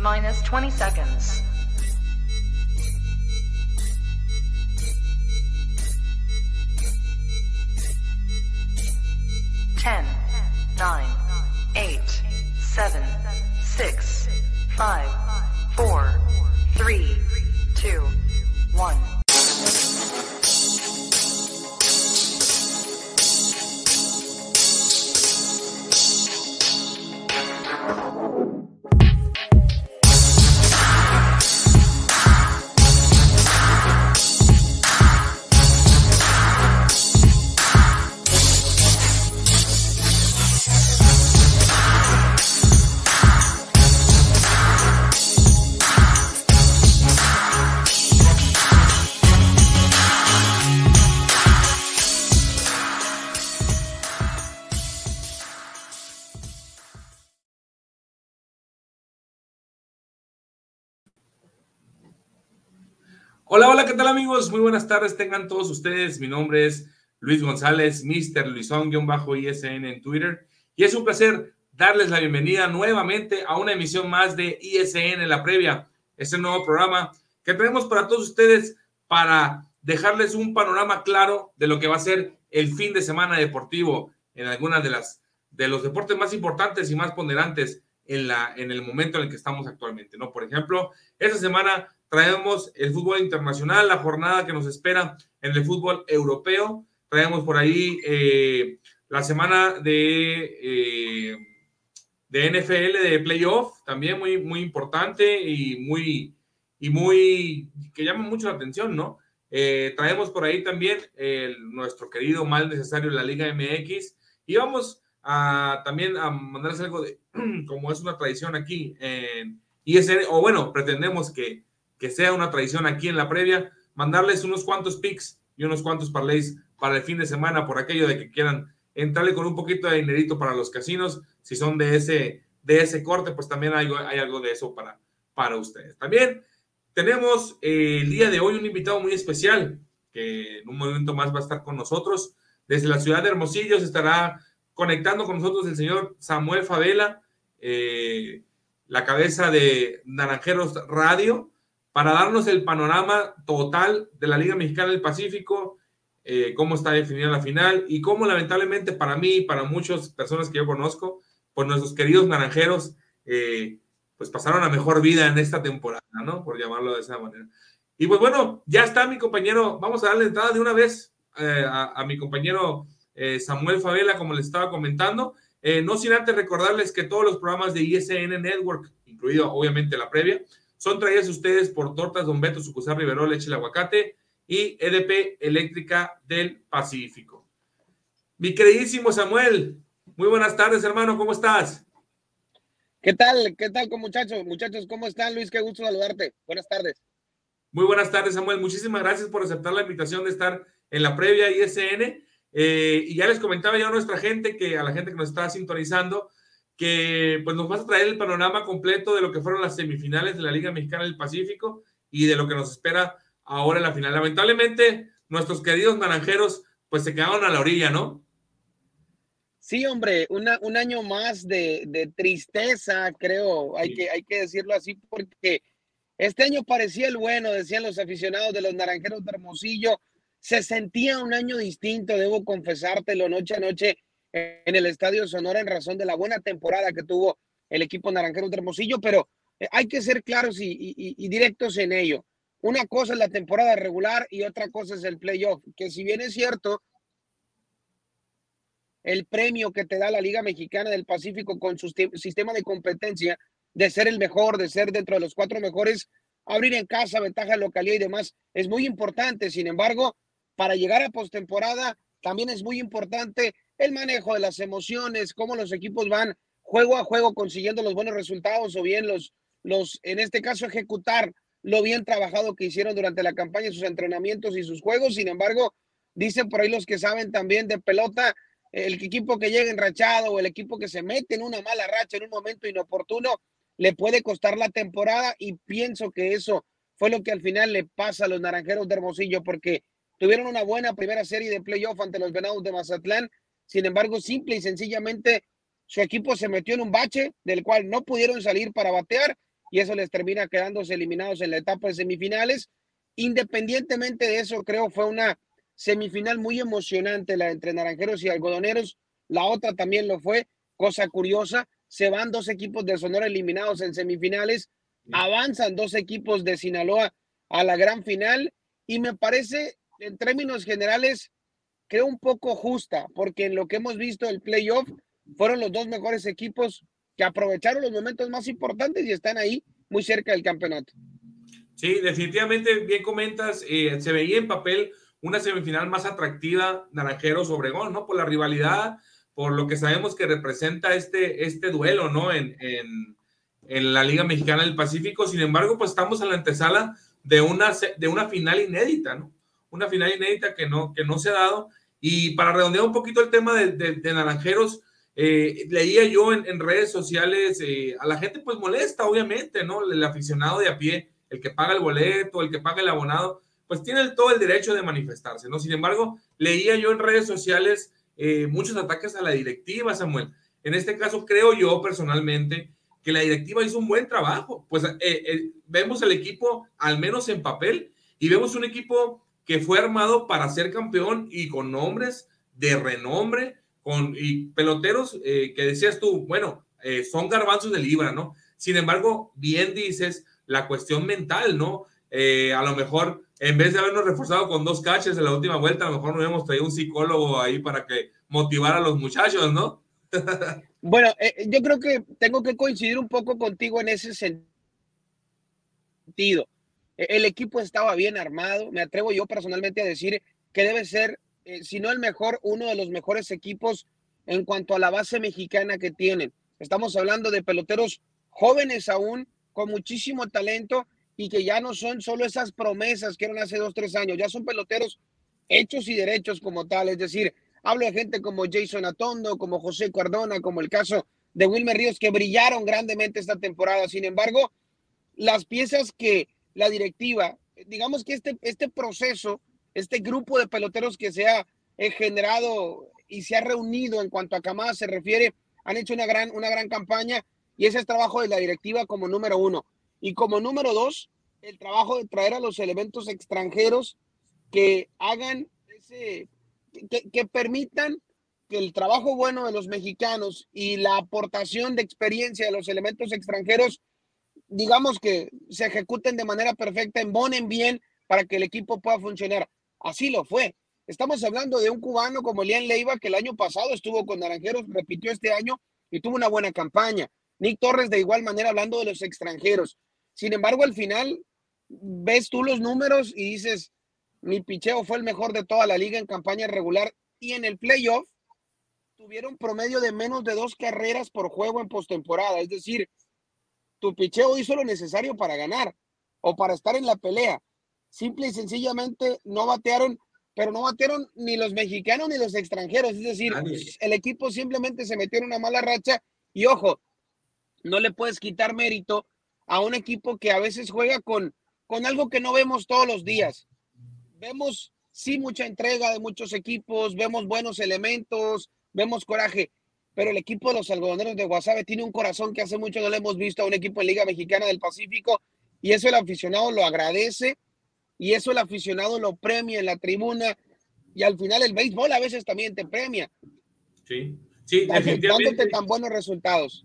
minus 20 seconds. Ten, nine, eight, seven, six, five, Hola, hola, ¿qué tal amigos? Muy buenas tardes, tengan todos ustedes. Mi nombre es Luis González, Mr. Luisón-ISN en Twitter. Y es un placer darles la bienvenida nuevamente a una emisión más de ISN La Previa, este nuevo programa que tenemos para todos ustedes para dejarles un panorama claro de lo que va a ser el fin de semana deportivo en algunas de las de los deportes más importantes y más ponderantes en la en el momento en el que estamos actualmente, ¿no? Por ejemplo, esta semana traemos el fútbol internacional, la jornada que nos espera en el fútbol europeo. Traemos por ahí eh, la semana de, eh, de NFL, de playoff, también muy, muy importante y muy, y muy, que llama mucho la atención, ¿no? Eh, traemos por ahí también nuestro querido mal necesario la Liga MX y vamos a también a mandarles algo de, como es una tradición aquí en ISN, o bueno, pretendemos que que sea una tradición aquí en la previa, mandarles unos cuantos picks y unos cuantos parlays para el fin de semana por aquello de que quieran entrarle con un poquito de dinerito para los casinos, si son de ese, de ese corte, pues también hay, hay algo de eso para, para ustedes. También tenemos eh, el día de hoy un invitado muy especial que en un momento más va a estar con nosotros. Desde la ciudad de Hermosillo se estará conectando con nosotros el señor Samuel Favela, eh, la cabeza de Naranjeros Radio para darnos el panorama total de la Liga Mexicana del Pacífico, eh, cómo está definida la final y cómo lamentablemente para mí y para muchas personas que yo conozco, pues nuestros queridos naranjeros, eh, pues pasaron a mejor vida en esta temporada, ¿no? Por llamarlo de esa manera. Y pues bueno, ya está mi compañero, vamos a darle entrada de una vez eh, a, mi compañero Samuel Favela, como les estaba comentando. no sin antes recordarles que todos los programas de ISN Network, incluido obviamente la previa, son traídas ustedes por Tortas Don Beto, Sucusar Rivero, Leche el Aguacate y EDP Eléctrica del Pacífico. Mi queridísimo Samuel, muy buenas tardes, hermano, ¿cómo estás? ¿Qué tal? ¿Qué tal, con muchachos? Muchachos, ¿cómo están? Luis, qué gusto saludarte. Buenas tardes. Muy buenas tardes, Samuel. Muchísimas gracias por aceptar la invitación de estar en la previa ISN. Eh, y ya les comentaba yo a nuestra gente, que a la gente que nos está sintonizando, que pues nos vas a traer el panorama completo de lo que fueron las semifinales de la Liga Mexicana del Pacífico y de lo que nos espera ahora en la final. Lamentablemente, nuestros queridos naranjeros pues se quedaron a la orilla, ¿no? Sí, hombre, un año más de, tristeza, creo, hay, que, hay que decirlo así, porque este año parecía el bueno, decían los aficionados de los Naranjeros de Hermosillo, se sentía un año distinto, debo confesártelo, noche a noche en el Estadio Sonora en razón de la buena temporada que tuvo el equipo naranjero de Hermosillo, pero eh, hay que ser claros y, directos en ello. Una cosa es la temporada regular y otra cosa es el playoff, que si bien es cierto, el premio que te da la Liga Mexicana del Pacífico con su sistema de competencia de ser el mejor, de ser dentro de los cuatro mejores, abrir en casa, ventaja localidad y demás, es muy importante. Sin embargo, para llegar a postemporada, también es muy importante el manejo de las emociones, cómo los equipos van juego a juego consiguiendo los buenos resultados o bien los, los, en este caso, ejecutar lo bien trabajado que hicieron durante la campaña, sus entrenamientos y sus juegos. Sin embargo, dicen por ahí los que saben también de pelota, el equipo que llega enrachado o el equipo que se mete en una mala racha en un momento inoportuno, le puede costar la temporada y pienso que eso fue lo que al final le pasa a los Naranjeros de Hermosillo porque tuvieron una buena primera serie de playoff ante los Venados de Mazatlán sin embargo, simple y sencillamente su equipo se metió en un bache del cual no pudieron salir para batear y eso les termina quedándose eliminados en la etapa de semifinales. Independientemente de eso, creo fue una semifinal muy emocionante la entre Naranjeros y Algodoneros. La otra también lo fue, cosa curiosa. Se van dos equipos de Sonora eliminados en semifinales, avanzan dos equipos de Sinaloa a la gran final y me parece, en términos generales, creo un poco justa, porque en lo que hemos visto el playoff fueron los dos mejores equipos que aprovecharon los momentos más importantes y están ahí muy cerca del campeonato. Sí, definitivamente, bien comentas, eh, se veía en papel una semifinal más atractiva Naranjeros Obregón, ¿no? Por la rivalidad, por lo que sabemos que representa este, este duelo, ¿no? En, en, en la Liga Mexicana del Pacífico. Sin embargo, pues estamos en la antesala de una, de una final inédita, ¿no? Una final inédita que no, que no se ha dado y para redondear un poquito el tema de, Naranjeros, eh, leía yo en, redes sociales, eh, a la gente pues molesta, obviamente, ¿no? El aficionado de a pie, el que paga el boleto, el que paga el abonado, pues tiene todo el derecho de manifestarse, ¿no? Sin embargo, leía yo en redes sociales eh, muchos ataques a la directiva, Samuel. En este caso, creo yo personalmente que la directiva hizo un buen trabajo. Pues vemos el equipo, al menos en papel, y vemos un equipo que fue armado para ser campeón y con nombres de renombre, con y peloteros eh, que decías tú, bueno, eh, son garbanzos de libra, ¿no? Sin embargo, bien dices la cuestión mental, ¿no? Eh, a lo mejor, en vez de habernos reforzado con dos caches en la última vuelta, a lo mejor nos hemos traído un psicólogo ahí para que motivara a los muchachos, ¿no? bueno, yo creo que tengo que coincidir un poco contigo en ese sentido el equipo estaba bien armado. Me atrevo yo personalmente a decir que debe ser, eh, si no el mejor, uno de los mejores equipos en cuanto a la base mexicana que tienen. Estamos hablando de peloteros jóvenes aún, con muchísimo talento y que ya no son solo esas promesas que eran hace dos, tres años, ya son peloteros hechos y derechos como tal. Es decir, hablo de gente como Jason Atondo, como José Cardona, como el caso de Wilmer Ríos, que brillaron grandemente esta temporada. Sin embargo, las piezas que la directiva, digamos que este, este proceso, este grupo de peloteros que se ha eh, generado y se ha reunido en cuanto a Camada se refiere, han hecho una gran, una gran campaña y ese es trabajo de la directiva como número uno. Y como número dos, el trabajo de traer a los elementos extranjeros que hagan que permitan que el trabajo bueno de los mexicanos y la aportación de experiencia de los elementos extranjeros digamos que se ejecuten de manera perfecta, embonen bien para que el equipo pueda funcionar. Así lo fue. Estamos hablando de un cubano como Lian Leiva, que el año pasado estuvo con Naranjeros, repitió este año y tuvo una buena campaña. Nick Torres de igual manera hablando de los extranjeros. Sin embargo, al final ves tú los números y dices, mi picheo fue el mejor de toda la liga en campaña regular y en el playoff tuvieron promedio de menos de dos carreras por juego en postemporada. Es decir, tu picheo hizo lo necesario para ganar o para estar en la pelea. Simple y sencillamente no batearon, pero no batearon ni los mexicanos ni los extranjeros. Es decir, el equipo simplemente se metió en una mala racha y ojo, no le puedes quitar mérito a un equipo que a veces juega con, con algo que no vemos todos los días. Vemos, sí, mucha entrega de muchos equipos, vemos buenos elementos, vemos coraje, pero el equipo de los algodoneros de Guasave tiene un corazón que hace mucho no le hemos visto a un equipo en Liga Mexicana del Pacífico y eso el aficionado lo agradece y eso el aficionado lo premia en la tribuna y al final el béisbol a veces también te premia. Sí, sí, definitivamente. tan buenos resultados.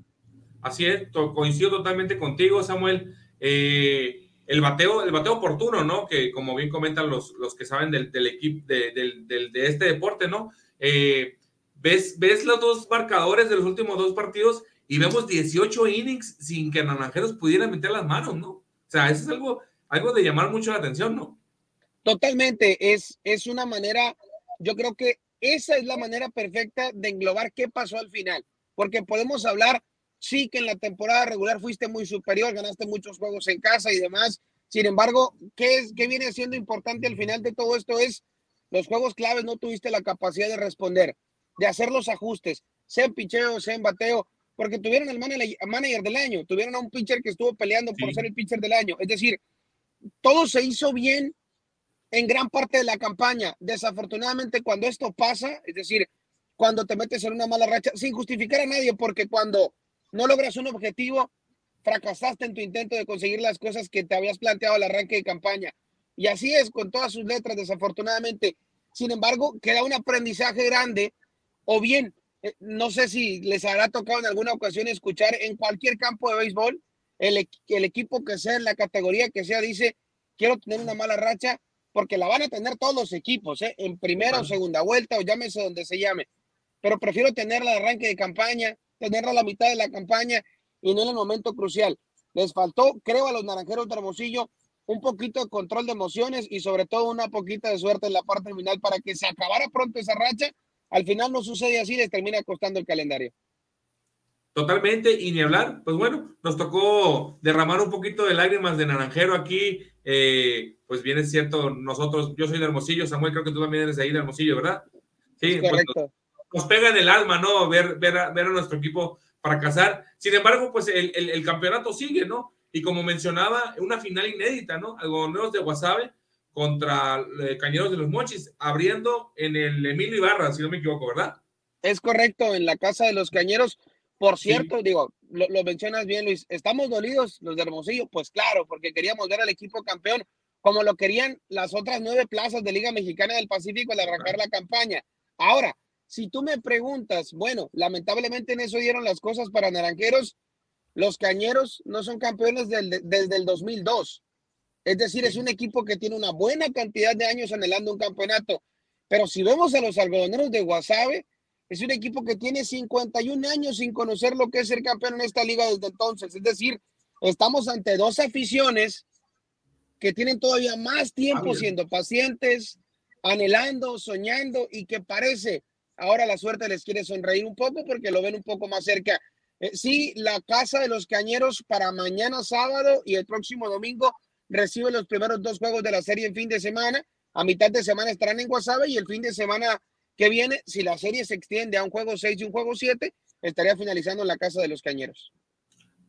Así es, coincido totalmente contigo, Samuel. Eh, el bateo, el bateo oportuno, ¿no? Que como bien comentan los, los que saben del, equipo, de, de, este deporte, ¿no? Eh, ves, ves los dos marcadores de los últimos dos partidos y vemos 18 innings sin que Naranjeros pudieran meter las manos, ¿no? O sea, eso es algo, algo de llamar mucho la atención, ¿no? Totalmente, es, es una manera, yo creo que esa es la manera perfecta de englobar qué pasó al final, porque podemos hablar, sí que en la temporada regular fuiste muy superior, ganaste muchos juegos en casa y demás, sin embargo, ¿qué, es, qué viene siendo importante al final de todo esto? Es los juegos claves no tuviste la capacidad de responder de hacer los ajustes, sea en picheo, sea en bateo, porque tuvieron el manager del año, tuvieron a un pitcher que estuvo peleando por ser el pitcher del año. Es decir, todo se hizo bien en gran parte de la campaña. Desafortunadamente, cuando esto pasa, es decir, cuando te metes en una mala racha, sin justificar a nadie, porque cuando no logras un objetivo, fracasaste en tu intento de conseguir las cosas que te habías planteado al arranque de campaña. Y así es con todas sus letras, desafortunadamente. Sin embargo, queda un aprendizaje grande, o bien, eh, no sé si les habrá tocado en alguna ocasión escuchar en cualquier campo de béisbol, el, el equipo que sea, en la categoría que sea, dice, quiero tener una mala racha, porque la van a tener todos los equipos, ¿eh? en primera o segunda vuelta, o llámese donde se llame. Pero prefiero tenerla de arranque de campaña, tenerla a la mitad de la campaña y no en el momento crucial. Les faltó, creo, a los naranjeros de Hermosillo un poquito de control de emociones y sobre todo una poquita de suerte en la parte final para que se acabara pronto esa racha. Al final no sucede así, les termina costando el calendario. Totalmente, y ni hablar, pues bueno, nos tocó derramar un poquito de lágrimas de naranjero aquí eh, pues bien es cierto, nosotros, yo soy de Hermosillo, Samuel, creo que tú también eres de ahí de Hermosillo, ¿verdad? Sí, pues, correcto. nos, pega en el alma, ¿no? Ver, ver, a, ver a nuestro equipo fracasar. Sin embargo, pues el, el, campeonato sigue, ¿no? Y como mencionaba, una final inédita, ¿no? Algodoneros de Guasave contra eh, Cañeros de los Mochis, abriendo en el Emilio Ibarra, si no me equivoco, ¿verdad? Es correcto, en la casa de los Cañeros. Por cierto, digo, lo, mencionas bien, Luis. ¿Estamos dolidos los de Hermosillo? Pues claro, porque queríamos ver al equipo campeón, como lo querían las otras nueve plazas de Liga Mexicana del Pacífico al arrancar la campaña. Ahora, si tú me preguntas, bueno, lamentablemente en eso dieron las cosas para Naranjeros, los Cañeros no son campeones desde el 2002. Es decir, es un equipo que tiene una buena cantidad de años anhelando un campeonato. Pero si vemos a los algodoneros de Guasave, es un equipo que tiene 51 años sin conocer lo que es ser campeón en esta liga desde entonces. Es decir, estamos ante dos aficiones que tienen todavía más tiempo ah, siendo pacientes, anhelando, soñando y que parece ahora la suerte les quiere sonreír un poco porque lo ven un poco más cerca. Eh, sí, la Casa de los Cañeros para mañana sábado y el próximo domingo recibe los primeros dos juegos de la serie en fin de semana. A mitad de semana estarán en Guasave y el fin de semana que viene, si la serie se extiende a un juego 6 y un juego 7, estaría finalizando en la casa de los cañeros.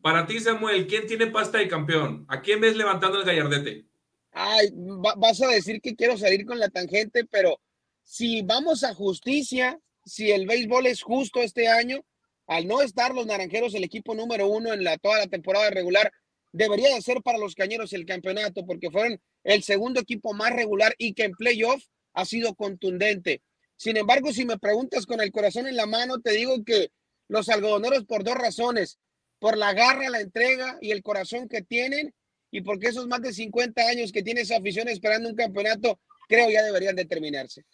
Para ti, Samuel, ¿quién tiene pasta de campeón? ¿A quién ves levantando el gallardete? Ay, vas a decir que quiero salir con la tangente, pero si vamos a justicia, si el béisbol es justo este año, al no estar los naranjeros el equipo número uno en la, toda la temporada regular, debería de ser para los cañeros el campeonato, porque fueron el segundo equipo más regular y que en playoff ha sido contundente. Sin embargo, si me preguntas con el corazón en la mano, te digo que los algodoneros por dos razones, por la garra, la entrega y el corazón que tienen y porque esos más de 50 años que tiene esa afición esperando un campeonato, creo ya deberían determinarse.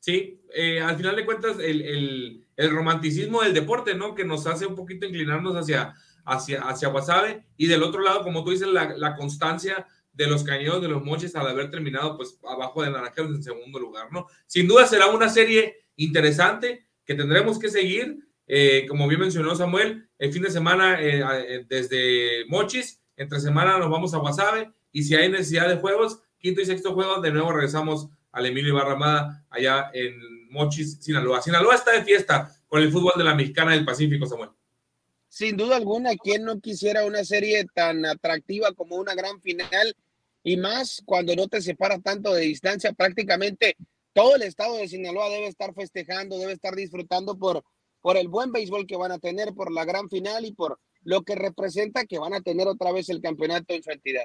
Sí, eh, al final de cuentas, el, romanticismo del deporte, ¿no? Que nos hace un poquito inclinarnos hacia, hacia, hacia Guasave y del otro lado, como tú dices, la, la constancia de los cañeros de los moches al haber terminado pues abajo de Naranjeros en segundo lugar, ¿no? Sin duda será una serie interesante que tendremos que seguir, eh, como bien mencionó Samuel, el fin de semana eh, eh, desde Mochis, entre semana nos vamos a Guasave y si hay necesidad de juegos, quinto y sexto juego, de nuevo regresamos al Emilio Ibarramada allá en Mochis, Sinaloa. Sinaloa está de fiesta con el fútbol de la Mexicana del Pacífico, Samuel. Sin duda alguna, ¿quién no quisiera una serie tan atractiva como una gran final y más cuando no te separa tanto de distancia, prácticamente todo el estado de Sinaloa debe estar festejando, debe estar disfrutando por, por el buen béisbol que van a tener, por la gran final y por lo que representa que van a tener otra vez el campeonato en su entidad.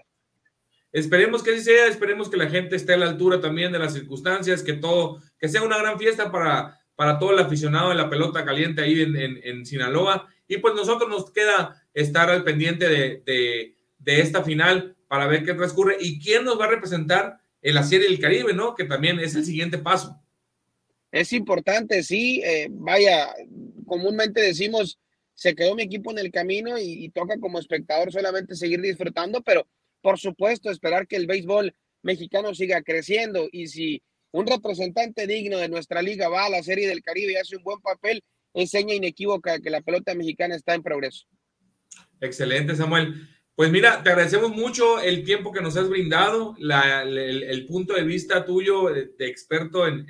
Esperemos que así sea, esperemos que la gente esté a la altura también de las circunstancias, que todo, que sea una gran fiesta para, para todo el aficionado de la pelota caliente ahí en, en, Sinaloa. Y pues nosotros nos queda estar al pendiente de, de, esta final para ver qué transcurre y quién nos va a representar en la Serie del Caribe, ¿no? Que también es el siguiente paso. Es importante, sí, eh, vaya, comúnmente decimos, se quedó mi equipo en el camino y, toca como espectador solamente seguir disfrutando, pero por supuesto esperar que el béisbol mexicano siga creciendo y si un representante digno de nuestra liga va a la Serie del Caribe y hace un buen papel, enseña inequívoca que la pelota mexicana está en progreso. Excelente, Samuel. Pues mira, te agradecemos mucho el tiempo que nos has brindado, el, punto de vista tuyo de, experto en,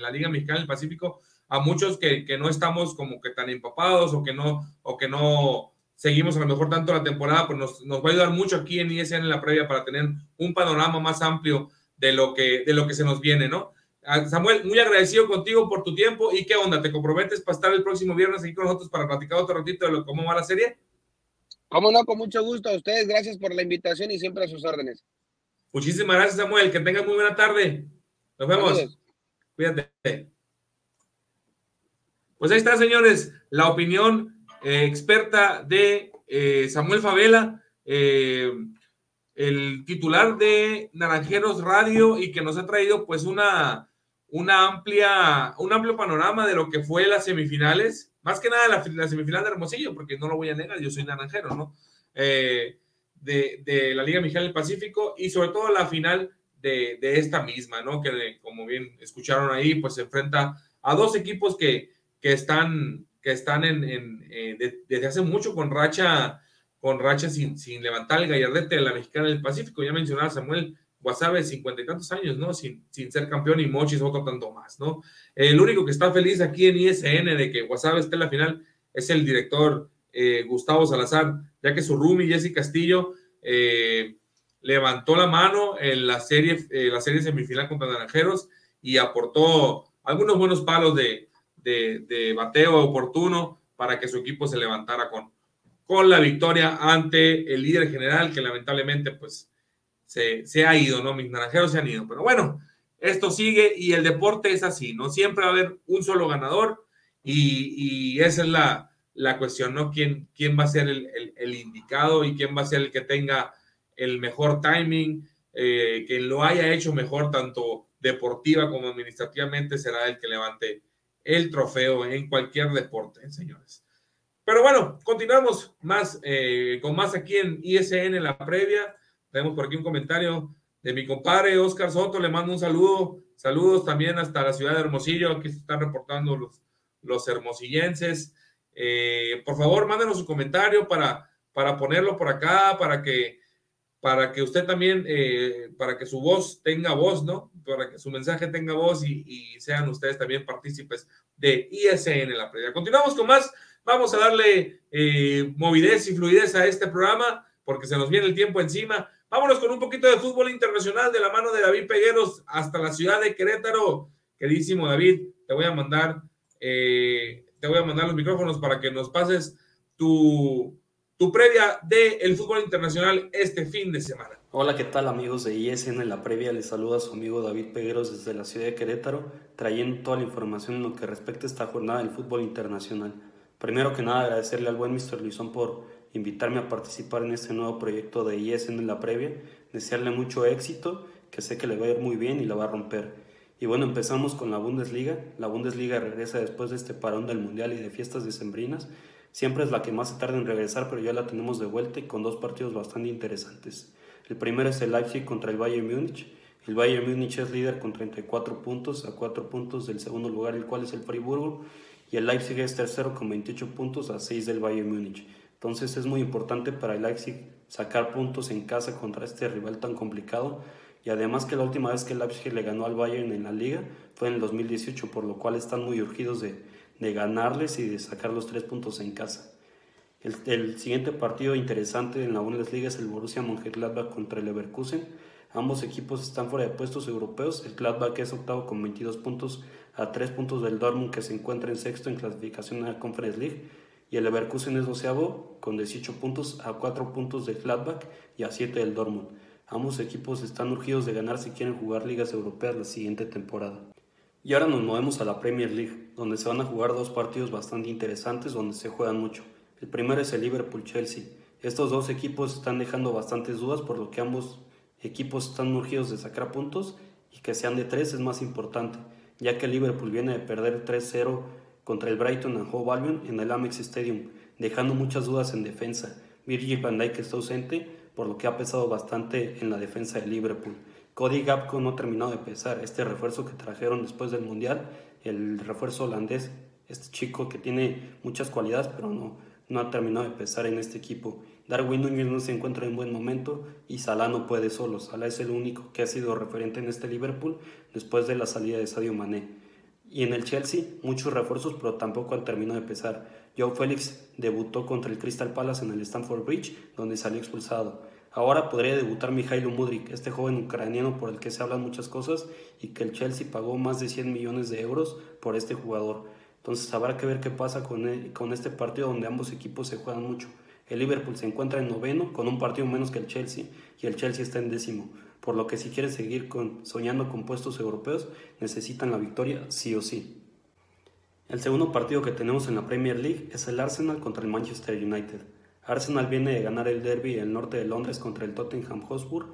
la Liga Mexicana del Pacífico, a muchos que, no estamos como que tan empapados o que no, o que no seguimos a lo mejor tanto la temporada, pues nos, va a ayudar mucho aquí en ISN en la previa para tener un panorama más amplio de lo que, de lo que se nos viene, ¿no? Samuel, muy agradecido contigo por tu tiempo y qué onda, ¿te comprometes para estar el próximo viernes aquí con nosotros para platicar otro ratito de lo, cómo va la serie? Cómo no, con mucho gusto a ustedes. Gracias por la invitación y siempre a sus órdenes. Muchísimas gracias, Samuel. Que tengan muy buena tarde. Nos vemos. Cuídate. Pues ahí está, señores, la opinión eh, experta de eh, Samuel Favela, eh, el titular de Naranjeros Radio y que nos ha traído pues una, una amplia, un amplio panorama de lo que fue las semifinales, más que nada la, semifinal de Hermosillo, porque no lo voy a negar, yo soy naranjero, ¿no? de, de, la Liga Mexicana del Pacífico y sobre todo la final de, de, esta misma, ¿no? Que como bien escucharon ahí, pues se enfrenta a dos equipos que, que están, que están en, en eh, desde hace mucho con racha, con racha sin, sin levantar el gallardete de la mexicana del Pacífico. Ya mencionaba Samuel Guasave, cincuenta y tantos años, ¿no? Sin, sin ser campeón y Mochis otro tanto más, ¿no? El único que está feliz aquí en ISN de que Guasave esté en la final es el director eh, Gustavo Salazar, ya que su roomie Jesse Castillo eh, levantó la mano en la serie, la serie semifinal contra Naranjeros y aportó algunos buenos palos de, de, bateo oportuno para que su equipo se levantara con, con la victoria ante el líder general que lamentablemente pues se, ha ido, ¿no? Mis naranjeros se han ido, pero bueno, esto sigue y el deporte es así, ¿no? Siempre va a haber un solo ganador y, esa es la, la, cuestión, ¿no? ¿Quién, ¿Quién va a ser el, el, indicado y quién va a ser el que tenga el mejor timing, eh, quien lo haya hecho mejor tanto deportiva como administrativamente será el que levante el trofeo en cualquier deporte, señores. Pero bueno, continuamos más eh, con más aquí en ISN en la previa. Tenemos por aquí un comentario de mi compadre Oscar Soto. Le mando un saludo. Saludos también hasta la ciudad de Hermosillo. Aquí se están reportando los, los hermosillenses. Eh, por favor, mándenos su comentario para, para ponerlo por acá, para que para que usted también, eh, para que su voz tenga voz, ¿no? Para que su mensaje tenga voz y, sean ustedes también partícipes de ISN en la previa. Continuamos con más. Vamos a darle eh, movidez y fluidez a este programa porque se nos viene el tiempo encima. Vámonos con un poquito de fútbol internacional de la mano de David Pegueros hasta la ciudad de Querétaro. Queridísimo David, te voy a mandar, eh, te voy a mandar los micrófonos para que nos pases tu, tu previa del el fútbol internacional este fin de semana. Hola, ¿qué tal amigos de ISN? En la previa les saluda su amigo David Pegueros desde la ciudad de Querétaro, trayendo toda la información en lo que respecta a esta jornada del fútbol internacional. Primero que nada, agradecerle al buen Mr. Luisón por invitarme a participar en este nuevo proyecto de ISN en la previa, desearle mucho éxito, que sé que le va a ir muy bien y la va a romper. Y bueno, empezamos con la Bundesliga. La Bundesliga regresa después de este parón del Mundial y de fiestas decembrinas Siempre es la que más se tarda en regresar, pero ya la tenemos de vuelta y con dos partidos bastante interesantes. El primero es el Leipzig contra el Bayern Múnich. El Bayern Múnich es líder con 34 puntos, a 4 puntos del segundo lugar, el cual es el Friburgo. Y el Leipzig es tercero con 28 puntos, a 6 del Bayern Múnich. Entonces es muy importante para el Leipzig sacar puntos en casa contra este rival tan complicado. Y además que la última vez que el Leipzig le ganó al Bayern en la liga fue en el 2018, por lo cual están muy urgidos de, de ganarles y de sacar los tres puntos en casa. El, siguiente partido interesante en la Bundesliga es el Borussia Mönchengladbach contra el Leverkusen. Ambos equipos están fuera de puestos europeos. El Gladbach es octavo con 22 puntos a 3 puntos del Dortmund que se encuentra en sexto en clasificación a la Conference League. Y el Leverkusen es doceavo con 18 puntos a 4 puntos del Gladbach y a 7 del Dortmund. Ambos equipos están urgidos de ganar si quieren jugar ligas europeas la siguiente temporada. Y ahora nos movemos a la Premier League, donde se van a jugar dos partidos bastante interesantes donde se juegan mucho. El primero es el Liverpool-Chelsea. Estos dos equipos están dejando bastantes dudas, por lo que ambos equipos están urgidos de sacar puntos y que sean de tres es más importante, ya que el Liverpool viene de perder 3-0 contra el Brighton and Hove Albion en el Amex Stadium, dejando muchas dudas en defensa. Virgil van Dijk está ausente, por lo que ha pesado bastante en la defensa de Liverpool. Cody Gapco no terminó de pesar. Este refuerzo que trajeron después del Mundial, el refuerzo holandés, este chico que tiene muchas cualidades, pero no, no ha terminado de pesar en este equipo. Darwin Núñez no se encuentra en buen momento y Salah no puede solo. Salah es el único que ha sido referente en este Liverpool después de la salida de Sadio Mané. Y en el Chelsea, muchos refuerzos, pero tampoco han terminado de pesar. Joe Félix debutó contra el Crystal Palace en el Stamford Bridge, donde salió expulsado. Ahora podría debutar Mijailo Mudrik, este joven ucraniano por el que se hablan muchas cosas y que el Chelsea pagó más de 100 millones de euros por este jugador. Entonces habrá que ver qué pasa con, con este partido donde ambos equipos se juegan mucho. El Liverpool se encuentra en noveno con un partido menos que el Chelsea y el Chelsea está en décimo, por lo que si quieren seguir soñando con puestos europeos necesitan la victoria sí o sí. El segundo partido que tenemos en la Premier League es el Arsenal contra el Manchester United. Arsenal viene de ganar el derby en el norte de Londres contra el Tottenham Hotspur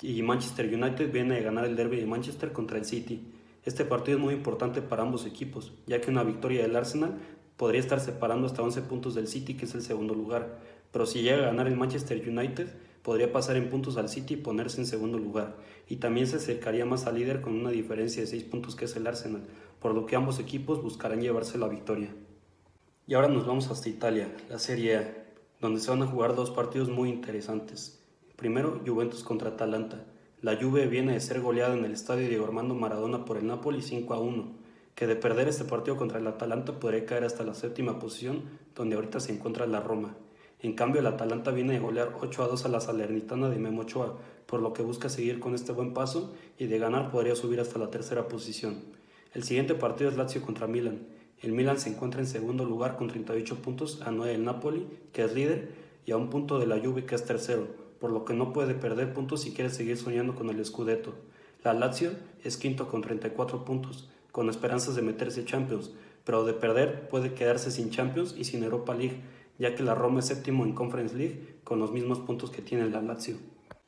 y Manchester United viene de ganar el derby de Manchester contra el City. Este partido es muy importante para ambos equipos, ya que una victoria del Arsenal podría estar separando hasta 11 puntos del City, que es el segundo lugar. Pero si llega a ganar el Manchester United, podría pasar en puntos al City y ponerse en segundo lugar. Y también se acercaría más al líder con una diferencia de 6 puntos que es el Arsenal, por lo que ambos equipos buscarán llevarse la victoria. Y ahora nos vamos hasta Italia, la Serie A, donde se van a jugar dos partidos muy interesantes. Primero, Juventus contra Atalanta. La Juve viene de ser goleada en el estadio Diego Armando Maradona por el Napoli 5 a 1, que de perder este partido contra el Atalanta podría caer hasta la séptima posición, donde ahorita se encuentra la Roma. En cambio, el Atalanta viene de golear 8 a 2 a la Salernitana de Memo Ochoa, por lo que busca seguir con este buen paso y de ganar podría subir hasta la tercera posición. El siguiente partido es Lazio contra Milan. El Milan se encuentra en segundo lugar con 38 puntos a 9 del Napoli, que es líder, y a un punto de la Juve, que es tercero por lo que no puede perder puntos si quiere seguir soñando con el Scudetto. La Lazio es quinto con 34 puntos, con esperanzas de meterse Champions, pero de perder puede quedarse sin Champions y sin Europa League, ya que la Roma es séptimo en Conference League con los mismos puntos que tiene la Lazio.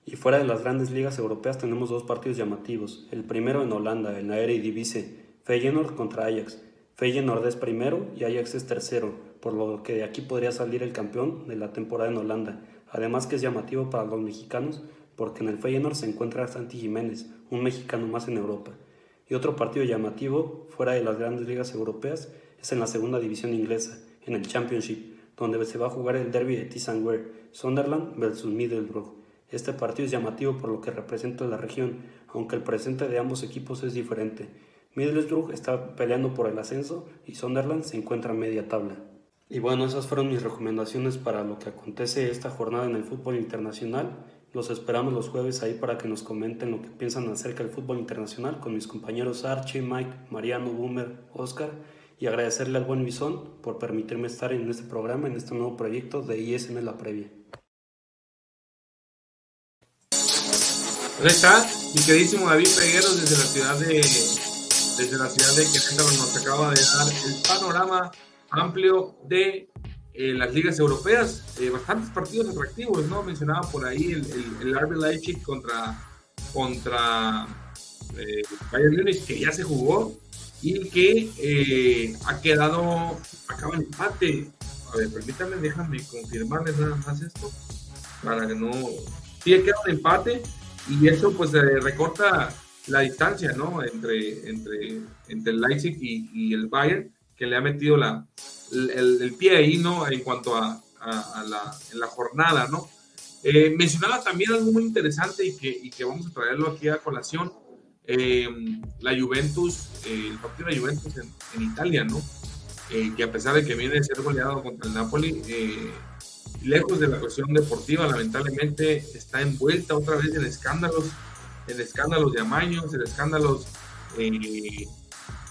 Y fuera de las grandes ligas europeas tenemos dos partidos llamativos. El primero en Holanda, en la Eredivisie, Feyenoord contra Ajax. Feyenoord es primero y Ajax es tercero, por lo que de aquí podría salir el campeón de la temporada en Holanda. Además que es llamativo para los mexicanos porque en el Feyenoord se encuentra Santi Jiménez, un mexicano más en Europa. Y otro partido llamativo fuera de las grandes ligas europeas es en la segunda división inglesa, en el Championship, donde se va a jugar el derby de Tisangware, Sunderland versus Middlesbrough. Este partido es llamativo por lo que representa la región, aunque el presente de ambos equipos es diferente. Middlesbrough está peleando por el ascenso y Sunderland se encuentra a media tabla. Y bueno, esas fueron mis recomendaciones para lo que acontece esta jornada en el fútbol internacional. Los esperamos los jueves ahí para que nos comenten lo que piensan acerca del fútbol internacional con mis compañeros Archie, Mike, Mariano, Boomer, Oscar y agradecerle al buen Bison por permitirme estar en este programa, en este nuevo proyecto de ISN La Previa. Ahí está, mi queridísimo David Pegueros desde la ciudad de desde la ciudad de Querétaro nos acaba de dar el panorama amplio de eh, las ligas europeas, eh, bastantes partidos atractivos, ¿no? Mencionaba por ahí el, el, el contra, contra eh, Bayern Munich, que ya se jugó y que ha quedado, acaba el empate. A ver, permítanme, déjame confirmarles nada más esto, para que no... Sí, ha quedado empate y eso pues recorta la distancia, ¿no? Entre, entre, entre el Leipzig y, y el Bayern que le ha metido la, el, pie ahí, ¿no? En cuanto a, la, la, jornada, ¿no? Eh, mencionaba también algo muy interesante y que, y que vamos a traerlo aquí a colación. Eh, la Juventus, eh, el partido de la Juventus en, Italia, ¿no? que a pesar de que viene de ser goleado contra el Napoli, lejos de la cuestión deportiva, lamentablemente está envuelta otra vez en escándalos, en escándalos de amaños, en escándalos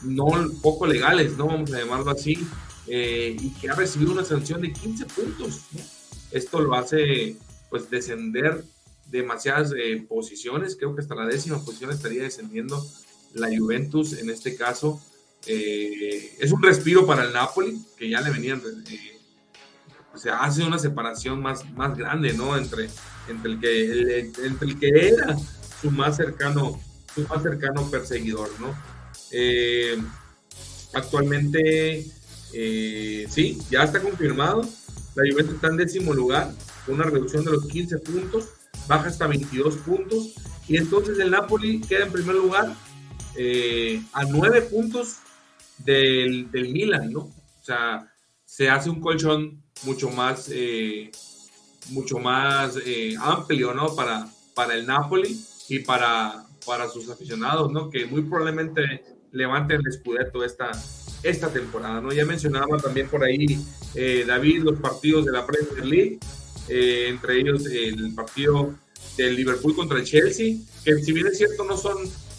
no poco legales, ¿no? Vamos a llamarlo así, eh, y que ha recibido una sanción de 15 puntos. Esto lo hace, pues, descender demasiadas eh, posiciones, creo que hasta la décima posición estaría descendiendo la Juventus en este caso. Eh, es un respiro para el Napoli, que ya le venían, o sea, hace una separación más, más grande, ¿no? Entre, entre, el que, entre el que era su más cercano, su más cercano perseguidor, ¿no? Eh, actualmente, eh, sí, ya está confirmado. La Juventus está en décimo lugar, una reducción de los 15 puntos, baja hasta 22 puntos. Y entonces el Napoli queda en primer lugar eh, a 9 puntos del, del, Milan, ¿no? O sea, se hace un colchón mucho más, mucho más amplio, ¿no? Para, para el Napoli y para, para sus aficionados, ¿no? Que muy probablemente levanten el Scudetto esta, esta temporada. ¿no? Ya mencionaba también por ahí eh, David los partidos de la Premier League, eh, entre ellos el partido del Liverpool contra el Chelsea, que si bien es cierto no son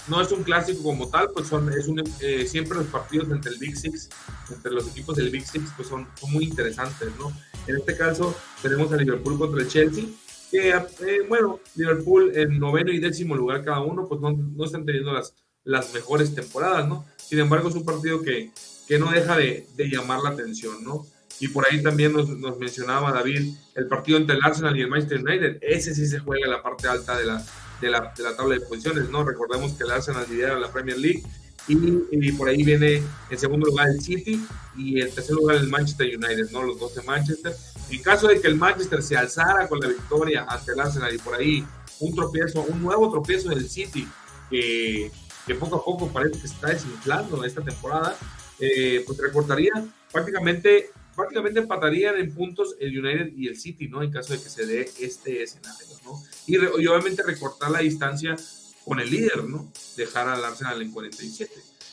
no es un clásico como tal, pues son es un, eh, siempre los partidos entre el Big Six, entre los equipos del Big Six, pues son, muy interesantes, ¿no? En este caso tenemos a Liverpool contra el Chelsea, que eh, bueno, Liverpool en noveno y décimo lugar cada uno, pues no, no, están teniendo las, las mejores temporadas, ¿no? Sin embargo, es un partido que, que no deja de, de llamar la atención, ¿no? Y por ahí también nos, mencionaba David el partido entre el Arsenal y el Manchester United. Ese sí se juega en la parte alta de la, de la, de la tabla de posiciones, ¿no? Recordemos que el Arsenal lidera la Premier League y, y, por ahí viene en segundo lugar el City y en tercer lugar el Manchester United, ¿no? Los dos de Manchester. En caso de que el Manchester se alzara con la victoria ante el Arsenal y por ahí un tropiezo, un nuevo tropiezo del City que, que poco a poco parece que se está desinflando esta temporada, eh, pues recortaría prácticamente prácticamente empatarían en puntos el United y el City, ¿no? En caso de que se dé este escenario, ¿no? Y, re, y obviamente recortar la distancia con el líder, ¿no? Dejar al Arsenal en 47.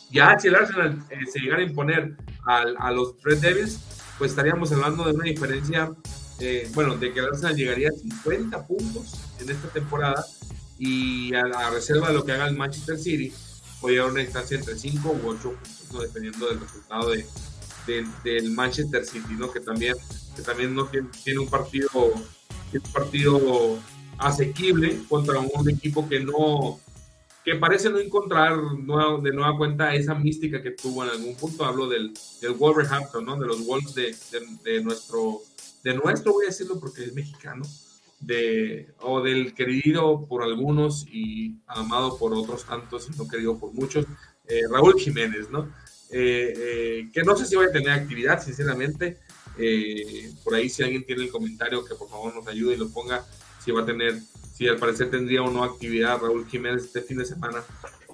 Ya si el Arsenal eh, se llegara a imponer al, a los Red Devils, pues estaríamos hablando de una diferencia, eh, bueno, de que el Arsenal llegaría a 50 puntos en esta temporada y a la reserva de lo que haga el Manchester City, puede llegar una distancia entre 5 u 8 puntos, ¿no? dependiendo del resultado de, de, del Manchester City, ¿no? Que también, que también no tiene, un partido, un partido asequible contra un equipo que no, que parece no encontrar de nueva cuenta esa mística que tuvo en algún punto. Hablo del, del Wolverhampton, ¿no? De los Wolves de, de, de, nuestro, de nuestro, voy a decirlo porque es mexicano, de, o del querido por algunos y amado por otros tantos y no querido por muchos, eh, Raúl Jiménez, ¿no? Eh, eh, que no sé si va a tener actividad, sinceramente. Eh, por ahí, si alguien tiene el comentario, que por favor nos ayude y lo ponga. Si va a tener, si al parecer tendría o no actividad Raúl Jiménez este fin de semana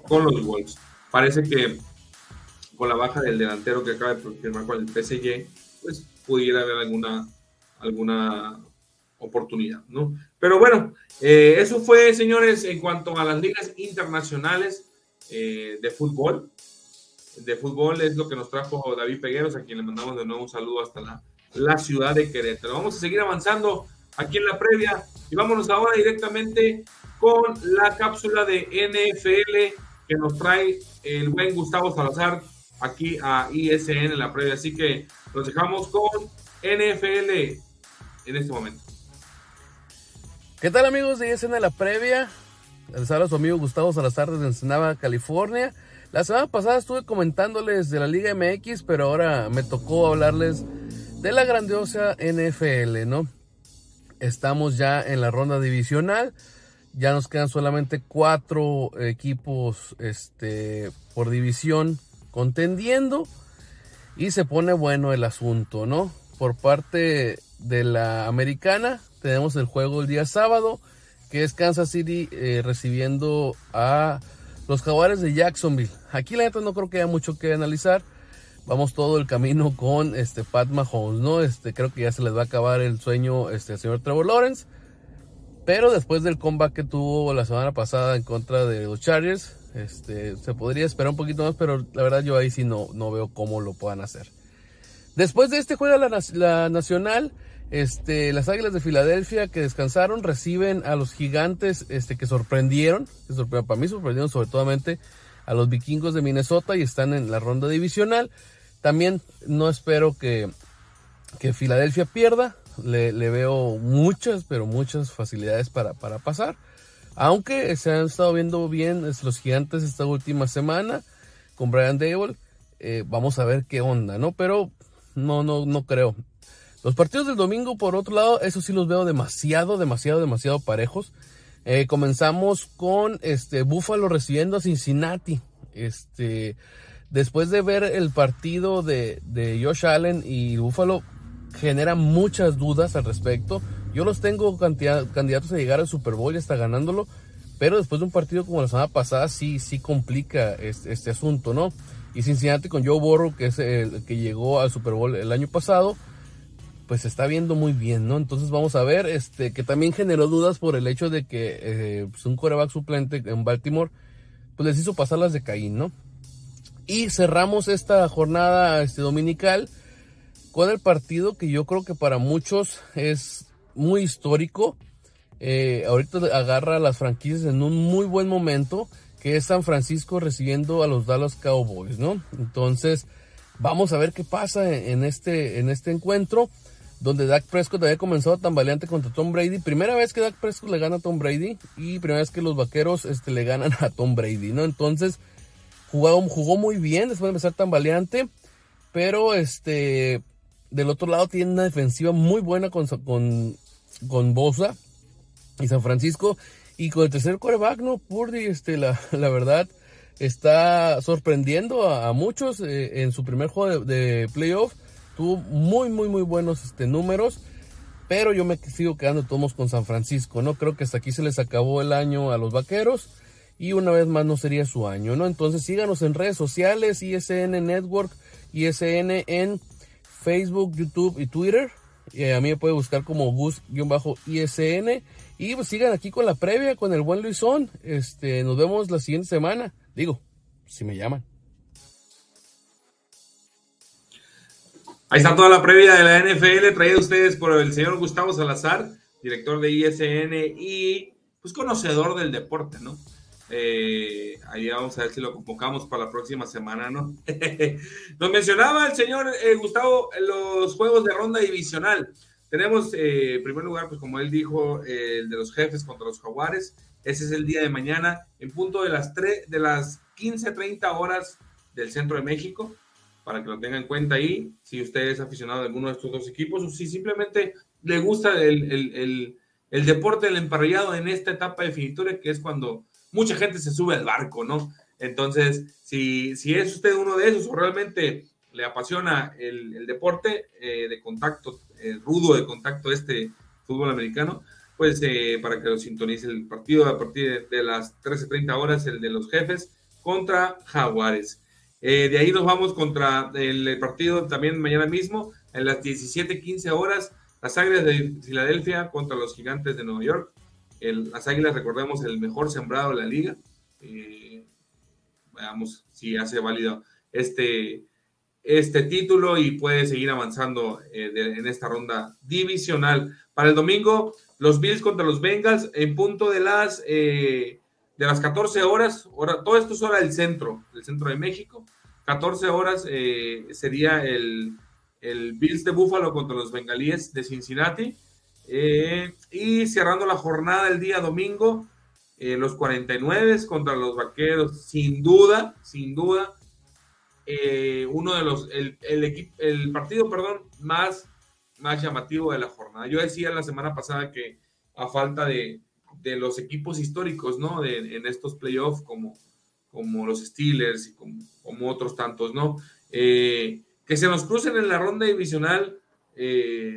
con los Wolves. Parece que con la baja del delantero que acaba de firmar con el PSG, pues pudiera haber alguna, alguna oportunidad, ¿no? Pero bueno, eh, eso fue, señores, en cuanto a las ligas internacionales eh, de fútbol de fútbol es lo que nos trajo David Pegueros, a quien le mandamos de nuevo un saludo hasta la, la ciudad de Querétaro. Vamos a seguir avanzando aquí en la previa y vámonos ahora directamente con la cápsula de NFL que nos trae el buen Gustavo Salazar aquí a ISN en la previa. Así que nos dejamos con NFL en este momento. ¿Qué tal amigos de ISN en la previa? Les habla su amigo Gustavo Salazar desde Ensenada, California. La semana pasada estuve comentándoles de la Liga MX, pero ahora me tocó hablarles de la grandiosa NFL, ¿no? Estamos ya en la ronda divisional. Ya nos quedan solamente cuatro equipos este, por división contendiendo. Y se pone bueno el asunto, ¿no? Por parte de la americana, tenemos el juego el día sábado, que es Kansas City eh, recibiendo a los jaguares de Jacksonville. Aquí la neta no creo que haya mucho que analizar. Vamos todo el camino con este Pat Mahomes, ¿no? Este, creo que ya se les va a acabar el sueño este, señor Trevor Lawrence. Pero después del comeback que tuvo la semana pasada en contra de los Chargers, este, se podría esperar un poquito más, pero la verdad yo ahí sí no, no veo cómo lo puedan hacer. Después de este juega la, la Nacional, este, las Águilas de Filadelfia que descansaron reciben a los gigantes este, que sorprendieron, que sorprendieron, para mí sorprendieron sobre todo a los vikingos de Minnesota y están en la ronda divisional. También no espero que, que Filadelfia pierda, le, veo muchas, pero muchas facilidades para, para pasar. Aunque se han estado viendo bien los gigantes esta última semana con Brian Dable, eh, vamos a ver qué onda, ¿no? Pero no, no, no creo. Los partidos del domingo, por otro lado, eso sí los veo demasiado, demasiado, demasiado parejos. Eh, comenzamos con este Buffalo recibiendo a Cincinnati. Este, después de ver el partido de, Josh Allen y Buffalo, genera muchas dudas al respecto. Yo los tengo candidatos a llegar al Super Bowl y hasta ganándolo, pero después de un partido como la semana pasada, sí, sí complica este, este asunto, ¿no? Y Cincinnati con Joe Burrow, que es el que llegó al Super Bowl el año pasado, pues se está viendo muy bien, ¿no? Entonces vamos a ver, este, que también generó dudas por el hecho de que eh, pues un coreback suplente en Baltimore, pues les hizo pasar las de Caín, ¿no? Y cerramos esta jornada este, dominical con el partido que yo creo que para muchos es muy histórico. Eh, ahorita agarra a las franquicias en un muy buen momento, que es San Francisco recibiendo a los Dallas Cowboys, ¿no? Entonces, vamos a ver qué pasa en este, en este encuentro donde Dak Prescott había comenzado tan valiente contra Tom Brady. Primera vez que Dak Prescott le gana a Tom Brady y primera vez que los vaqueros este, le ganan a Tom Brady, ¿no? Entonces, jugó, muy bien después de empezar tan valiente, pero este, del otro lado tiene una defensiva muy buena con, con, con Bosa y San Francisco. Y con el tercer quarterback, ¿no? Purdy, este, la, la verdad, está sorprendiendo a, muchos eh, en su primer juego de, playoff. Tuvo muy, muy, muy buenos este, números. Pero yo me sigo quedando todos con San Francisco, ¿no? Creo que hasta aquí se les acabó el año a los vaqueros. Y una vez más no sería su año, ¿no? Entonces síganos en redes sociales, ISN Network, ISN en Facebook, YouTube y Twitter. Y a mí me puede buscar como Gus-ISN. Y pues sigan aquí con la previa, con el buen Luisón. Este, nos vemos la siguiente semana. Digo, si me llaman. Ahí está toda la previa de la NFL traída ustedes por el señor Gustavo Salazar, director de ISN y pues conocedor del deporte, ¿no? Eh, ahí vamos a ver si lo convocamos para la próxima semana, ¿no? Nos mencionaba el señor eh, Gustavo los juegos de ronda divisional. Tenemos, eh, en primer lugar, pues como él dijo, el de los jefes contra los jaguares. Ese es el día de mañana, en punto de las, 3, de las 15.30 horas del centro de México, para que lo tengan en cuenta ahí, si usted es aficionado a alguno de estos dos equipos o si simplemente le gusta el, el, el, el deporte del emparrillado en esta etapa definitoria, que es cuando mucha gente se sube al barco, ¿no? Entonces, si, si es usted uno de esos o realmente le apasiona el, el deporte eh, de contacto, eh, rudo de contacto este fútbol americano, pues eh, para que lo sintonice el partido a partir de, de las 13.30 horas, el de los jefes contra Jaguares. De ahí nos vamos contra el partido también mañana mismo, en las 17.15 horas, las Águilas de Filadelfia contra los Gigantes de Nueva York las Águilas, recordemos, el mejor sembrado de la liga. Eh, veamos si hace válido este, este título y puede seguir avanzando eh, en esta ronda divisional. Para el domingo, los Bills contra los Bengals en punto de las, eh, de las 14 horas. Hora, todo esto es hora del centro, del centro de México. 14 horas sería el, el Bills de Buffalo contra los Bengalíes de Cincinnati. Eh, y cerrando la jornada el día domingo, eh, los 49 contra los vaqueros, sin duda, sin duda, eh, uno de los, el, el, el, partido, perdón, más, más llamativo de la jornada. Yo decía la semana pasada que a falta de, de los equipos históricos, ¿no? De, en estos playoffs, como, como los Steelers y como, otros tantos, ¿no? que se nos crucen en la ronda divisional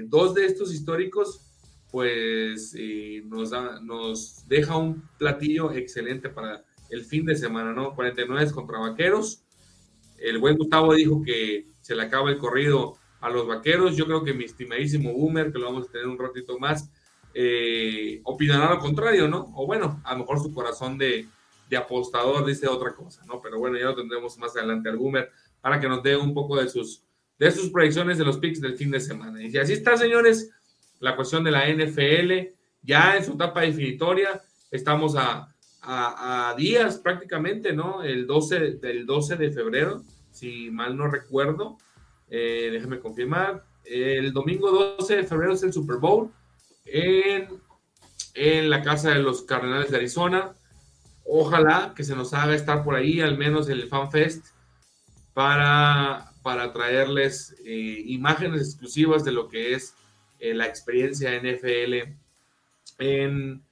dos de estos históricos pues eh, nos, da, nos deja un platillo excelente para el fin de semana, ¿no? 49 contra Vaqueros. El buen Gustavo dijo que se le acaba el corrido a los Vaqueros. Yo creo que mi estimadísimo Boomer, que lo vamos a tener un ratito más, eh, opinará lo contrario, ¿no? O bueno, a lo mejor su corazón de, apostador dice otra cosa, ¿no? Pero bueno, ya lo tendremos más adelante al Boomer para que nos dé un poco de sus, de sus proyecciones de los picks del fin de semana. Y así está, señores, la cuestión de la NFL, ya en su etapa definitoria, estamos a, días prácticamente, ¿no? El 12, del 12 de febrero, si mal no recuerdo, eh, déjeme confirmar, el domingo 12 de febrero es el Super Bowl en, la casa de los Cardenales de Arizona. Ojalá que se nos haga estar por ahí, al menos en el Fan Fest, para, para traerles eh, imágenes exclusivas de lo que es eh, la experiencia NFL en,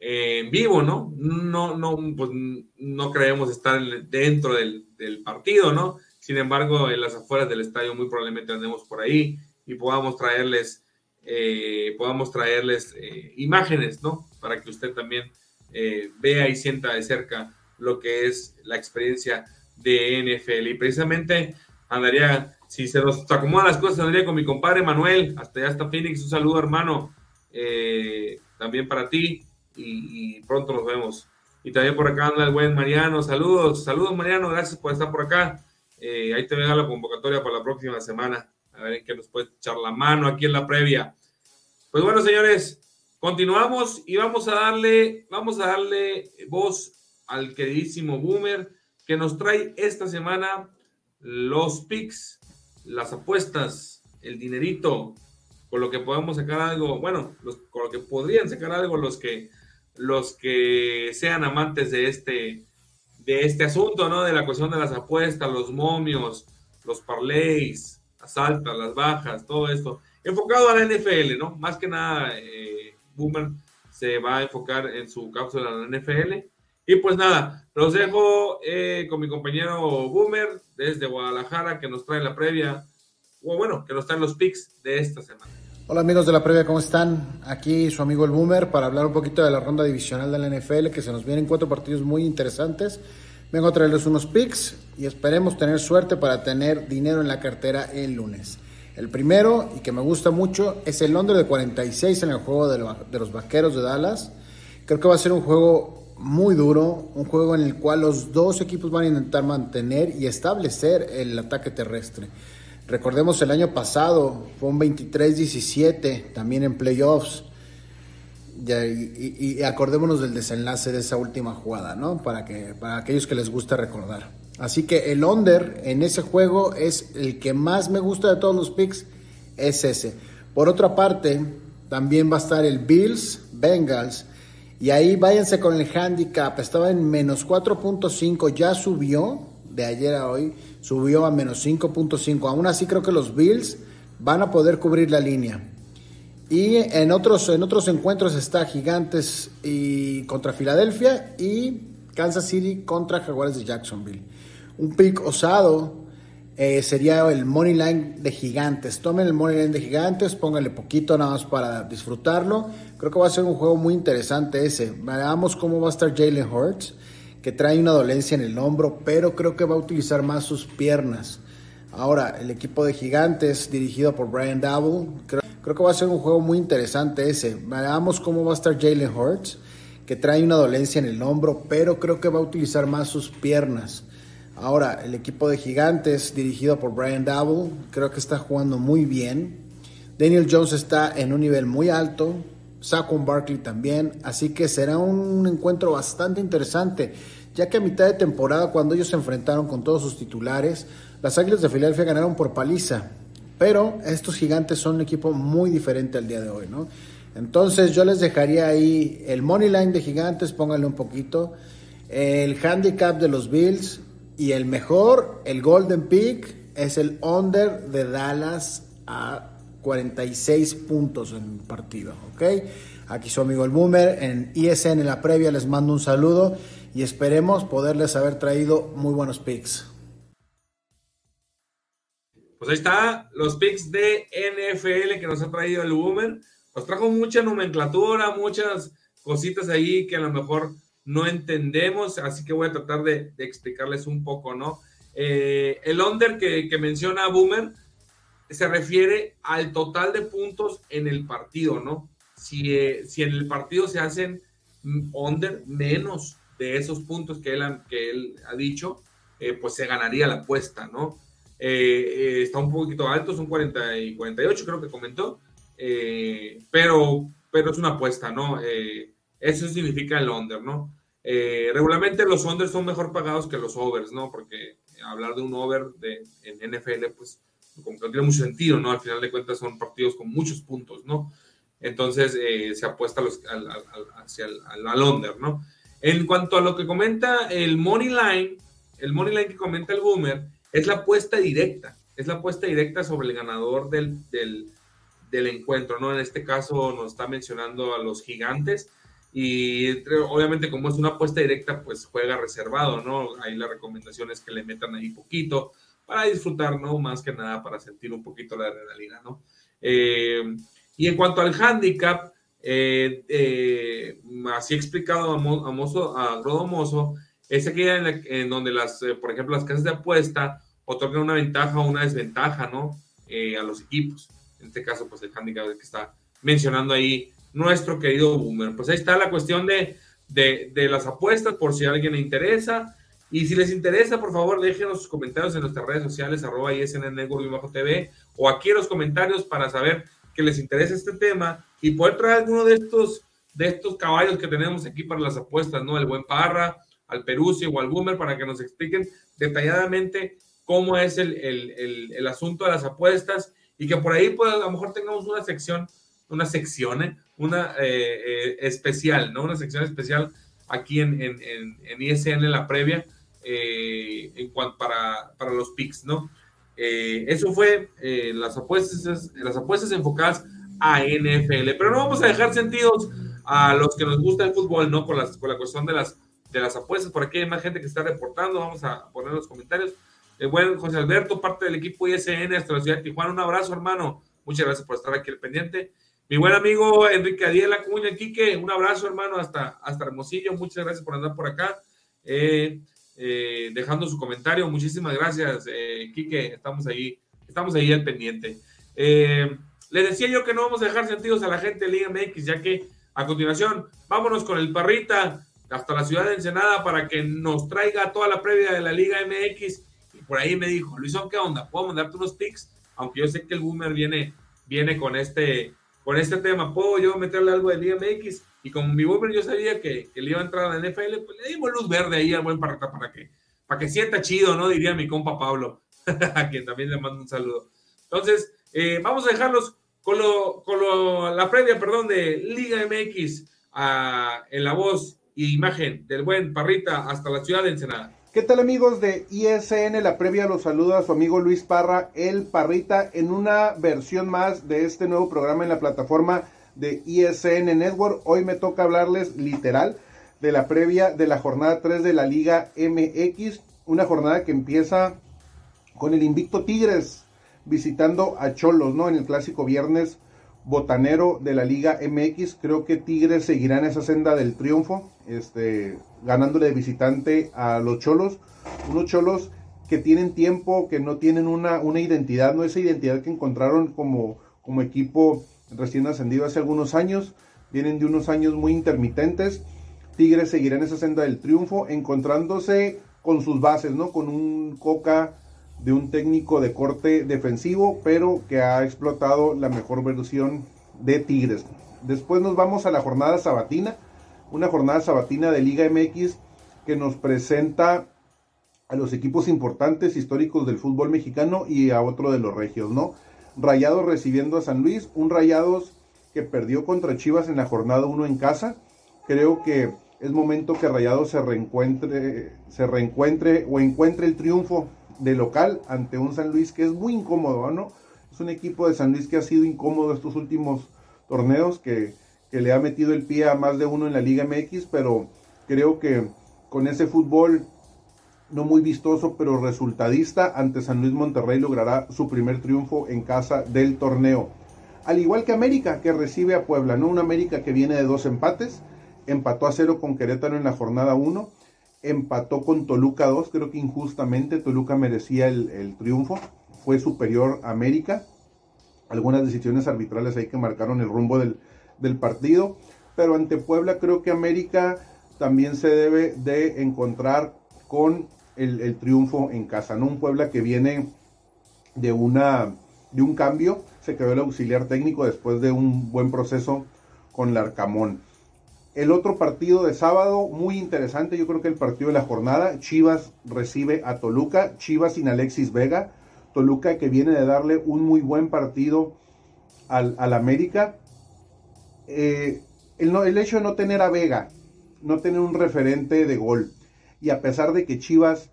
en, vivo, ¿no? No, no, pues, no creemos estar dentro del, del, partido, ¿no? Sin embargo, en las afueras del estadio muy probablemente andemos por ahí y podamos traerles, eh, podamos traerles eh, imágenes, ¿no? Para que usted también eh, vea y sienta de cerca lo que es la experiencia de NFL. Y precisamente andaría si se nos acomodan las cosas, tendría con mi compadre Manuel, hasta allá está Phoenix, un saludo hermano, también para ti y, pronto nos vemos. Y también por acá anda el buen Mariano, saludos, saludos Mariano, gracias por estar por acá. Ahí te venga la convocatoria para la próxima semana, a ver en qué nos puede echar la mano aquí en la previa. Pues bueno, señores, continuamos y vamos a darle, vamos a darle voz al queridísimo Boomer que nos trae esta semana los picks las apuestas, el dinerito con lo que podemos sacar algo, bueno, con lo que podrían sacar algo los que, los que sean amantes de este, de este asunto, ¿no? De la cuestión de las apuestas, los momios, los parlays, las altas, las bajas, todo esto. Enfocado a la NFL, ¿no? Más que nada, eh, Boomer se va a enfocar en su cápsula de la NFL. Y pues nada, los dejo eh, con mi compañero Boomer desde Guadalajara que nos trae la previa, o bueno, que nos trae los picks de esta semana. Hola amigos de la previa, ¿cómo están? Aquí su amigo el Boomer para hablar un poquito de la ronda divisional de la NFL, que se nos vienen cuatro partidos muy interesantes. Vengo a traerles unos picks y esperemos tener suerte para tener dinero en la cartera el lunes. El primero, y que me gusta mucho, es el Londres de 46 en el juego de, los Vaqueros de Dallas. Creo que va a ser un juego muy duro, un juego en el cual los dos equipos van a intentar mantener y establecer el ataque terrestre. Recordemos el año pasado, fue un 23-17 también en playoffs. Y, acordémonos del desenlace de esa última jugada, ¿no? Para, que, para aquellos que les gusta recordar. Así que el under en ese juego es el que más me gusta de todos los picks, es ese. Por otra parte, también va a estar el Bills, Bengals. Y ahí váyanse con el handicap. Estaba en menos 4.5, ya subió de ayer a hoy subió a menos 5.5. Aún así creo que los Bills van a poder cubrir la línea. Y en otros, en otros encuentros está Gigantes y contra Filadelfia y Kansas City contra Jaguares de Jacksonville. Un pick osado eh, sería el money line de Gigantes. Tomen el money line de Gigantes, pónganle poquito nada más para disfrutarlo. Creo que va a ser un juego muy interesante ese. Veamos cómo va a estar Jalen Hurts que trae una dolencia en el hombro, pero creo que va a utilizar más sus piernas. Ahora, el equipo de Gigantes, dirigido por Brian Double, creo, que va a ser un juego muy interesante ese. Veamos cómo va a estar Jalen Hurts, que trae una dolencia en el hombro, pero creo que va a utilizar más sus piernas. Ahora, el equipo de Gigantes, dirigido por Brian Double, creo que está jugando muy bien. Daniel Jones está en un nivel muy alto, Saquon Barkley también, así que será un encuentro bastante interesante ya que a mitad de temporada, cuando ellos se enfrentaron con todos sus titulares, las Águilas de Filadelfia ganaron por paliza. Pero estos gigantes son un equipo muy diferente al día de hoy, ¿no? Entonces yo les dejaría ahí el money line de gigantes, pónganle un poquito, el handicap de los Bills y el mejor, el golden pick, es el under de Dallas a 46 puntos en partido, ¿ok? Aquí su amigo el Boomer, en ISN en la previa les mando un saludo y esperemos poderles haber traído muy buenos picks. Pues ahí está, los picks de NFL que nos ha traído el Boomer. Nos trajo mucha nomenclatura, muchas cositas ahí que a lo mejor no entendemos, así que voy a tratar de, explicarles un poco, ¿no? Eh, el under que, menciona Boomer se refiere al total de puntos en el partido, ¿no? Si, eh, si en el partido se hacen under menos de esos puntos que él, ha dicho, eh, pues se ganaría la apuesta, ¿no? Eh, eh, está un poquito alto, son 40 y 48, creo que comentó, pero, pero es una apuesta, ¿no? eso significa el under, ¿no? regularmente los unders son mejor pagados que los overs, ¿no? Porque hablar de un over de, en NFL, pues como que no tiene mucho sentido, ¿no? Al final de cuentas son partidos con muchos puntos, ¿no? Entonces se apuesta los, al, hacia el, al, under, ¿no? En cuanto a lo que comenta el Money Line, el Money Line que comenta el Boomer, es la apuesta directa, es la apuesta directa sobre el ganador del, del, encuentro, ¿no? En este caso nos está mencionando a los gigantes y obviamente como es una apuesta directa, pues juega reservado, ¿no? Ahí la recomendación es que le metan ahí poquito para disfrutar, ¿no? Más que nada para sentir un poquito la adrenalina, ¿no? Eh, y en cuanto al handicap, eh, eh, así explicado a, Mozo, a Rodo es aquella en, donde las, eh, por ejemplo, las casas de apuesta otorgan una ventaja o una desventaja, ¿no? a los equipos. En este caso, pues el handicap que está mencionando ahí nuestro querido Boomer. Pues ahí está la cuestión de, de, las apuestas, por si a alguien le interesa. Y si les interesa, por favor, déjenos sus comentarios en nuestras redes sociales, arroba ISN Network TV, o aquí en los comentarios para saber que les interesa este tema y poder traer alguno de estos, de estos caballos que tenemos aquí para las apuestas, ¿no? El buen Parra, al Peruzzi o al Boomer para que nos expliquen detalladamente cómo es el, el, el, asunto de las apuestas y que por ahí pues a lo mejor tengamos una sección, una sección, ¿eh? una eh, eh, especial, ¿no? Una sección especial aquí en, en, en, ISN la previa en cuanto para, para los picks, ¿no? eso fue las apuestas, las apuestas enfocadas a NFL, pero no vamos a dejar sentidos a los que nos gusta el fútbol, ¿no? Con, las, con la cuestión de las, de las apuestas, por aquí hay más gente que está reportando, vamos a poner los comentarios. El buen José Alberto, parte del equipo ISN hasta la ciudad de Tijuana. Un abrazo, hermano. Muchas gracias por estar aquí al pendiente. Mi buen amigo Enrique Adiela Cuña, Quique, un abrazo, hermano, hasta, hasta Hermosillo. Muchas gracias por andar por acá. Eh, eh, dejando su comentario. Muchísimas gracias, eh, Quique. Estamos ahí, estamos ahí al pendiente. Eh, les decía yo que no vamos a dejar sentidos a la gente de Liga MX, ya que a continuación, vámonos con el Parrita hasta la ciudad de Ensenada para que nos traiga toda la previa de la Liga MX por ahí me dijo, Luisón, ¿qué onda? ¿Puedo mandarte unos pics? Aunque yo sé que el Boomer viene, viene con, este, con este tema. ¿Puedo yo meterle algo de Liga MX? Y como mi Boomer yo sabía que, que, le iba a entrar a la NFL, pues le dimos luz verde ahí al buen Parrata para que, para que sienta chido, ¿no? Diría mi compa Pablo, a quien también le mando un saludo. Entonces, eh, vamos a dejarlos con, lo, con lo, la previa, perdón, de Liga MX a, en la voz y imagen del buen Parrita hasta la ciudad de Ensenada. ¿Qué tal amigos de ISN? La previa los saluda a su amigo Luis Parra, el Parrita, en una versión más de este nuevo programa en la plataforma de ISN Network. Hoy me toca hablarles literal de la previa de la jornada 3 de la Liga MX, una jornada que empieza con el invicto Tigres visitando a Cholos, ¿no? En el clásico viernes botanero de la Liga MX. Creo que Tigres seguirá en esa senda del triunfo, este, ganándole de visitante a los Cholos. Unos Cholos que tienen tiempo, que no tienen una, una identidad, no esa identidad que encontraron como, como equipo recién ascendido hace algunos años. Vienen de unos años muy intermitentes. Tigres seguirá en esa senda del triunfo, encontrándose con sus bases, ¿no? Con un Coca de un técnico de corte defensivo, pero que ha explotado la mejor versión de Tigres. Después nos vamos a la jornada sabatina, una jornada sabatina de Liga MX que nos presenta a los equipos importantes históricos del fútbol mexicano y a otro de los regios, ¿no? Rayados recibiendo a San Luis, un Rayados que perdió contra Chivas en la jornada 1 en casa. Creo que es momento que Rayados se reencuentre, se reencuentre o encuentre el triunfo de local ante un San Luis que es muy incómodo, ¿no? Es un equipo de San Luis que ha sido incómodo estos últimos torneos, que, le ha metido el pie a más de uno en la Liga MX, pero creo que con ese fútbol no muy vistoso, pero resultadista, ante San Luis Monterrey logrará su primer triunfo en casa del torneo. Al igual que América, que recibe a Puebla, ¿no? Una América que viene de dos empates, empató a cero con Querétaro en la jornada 1 empató con Toluca 2, creo que injustamente Toluca merecía el, triunfo, fue superior a América, algunas decisiones arbitrales ahí que marcaron el rumbo del, partido, pero ante Puebla creo que América también se debe de encontrar con el, triunfo en casa, ¿no? Un Puebla que viene de, una, de un cambio, se quedó el auxiliar técnico después de un buen proceso con Larcamón. El otro partido de sábado, muy interesante, yo creo que el partido de la jornada, Chivas recibe a Toluca, Chivas sin Alexis Vega, Toluca que viene de darle un muy buen partido al, América. Eh, el hecho de no tener a Vega, no tener un referente de gol, y a pesar de que Chivas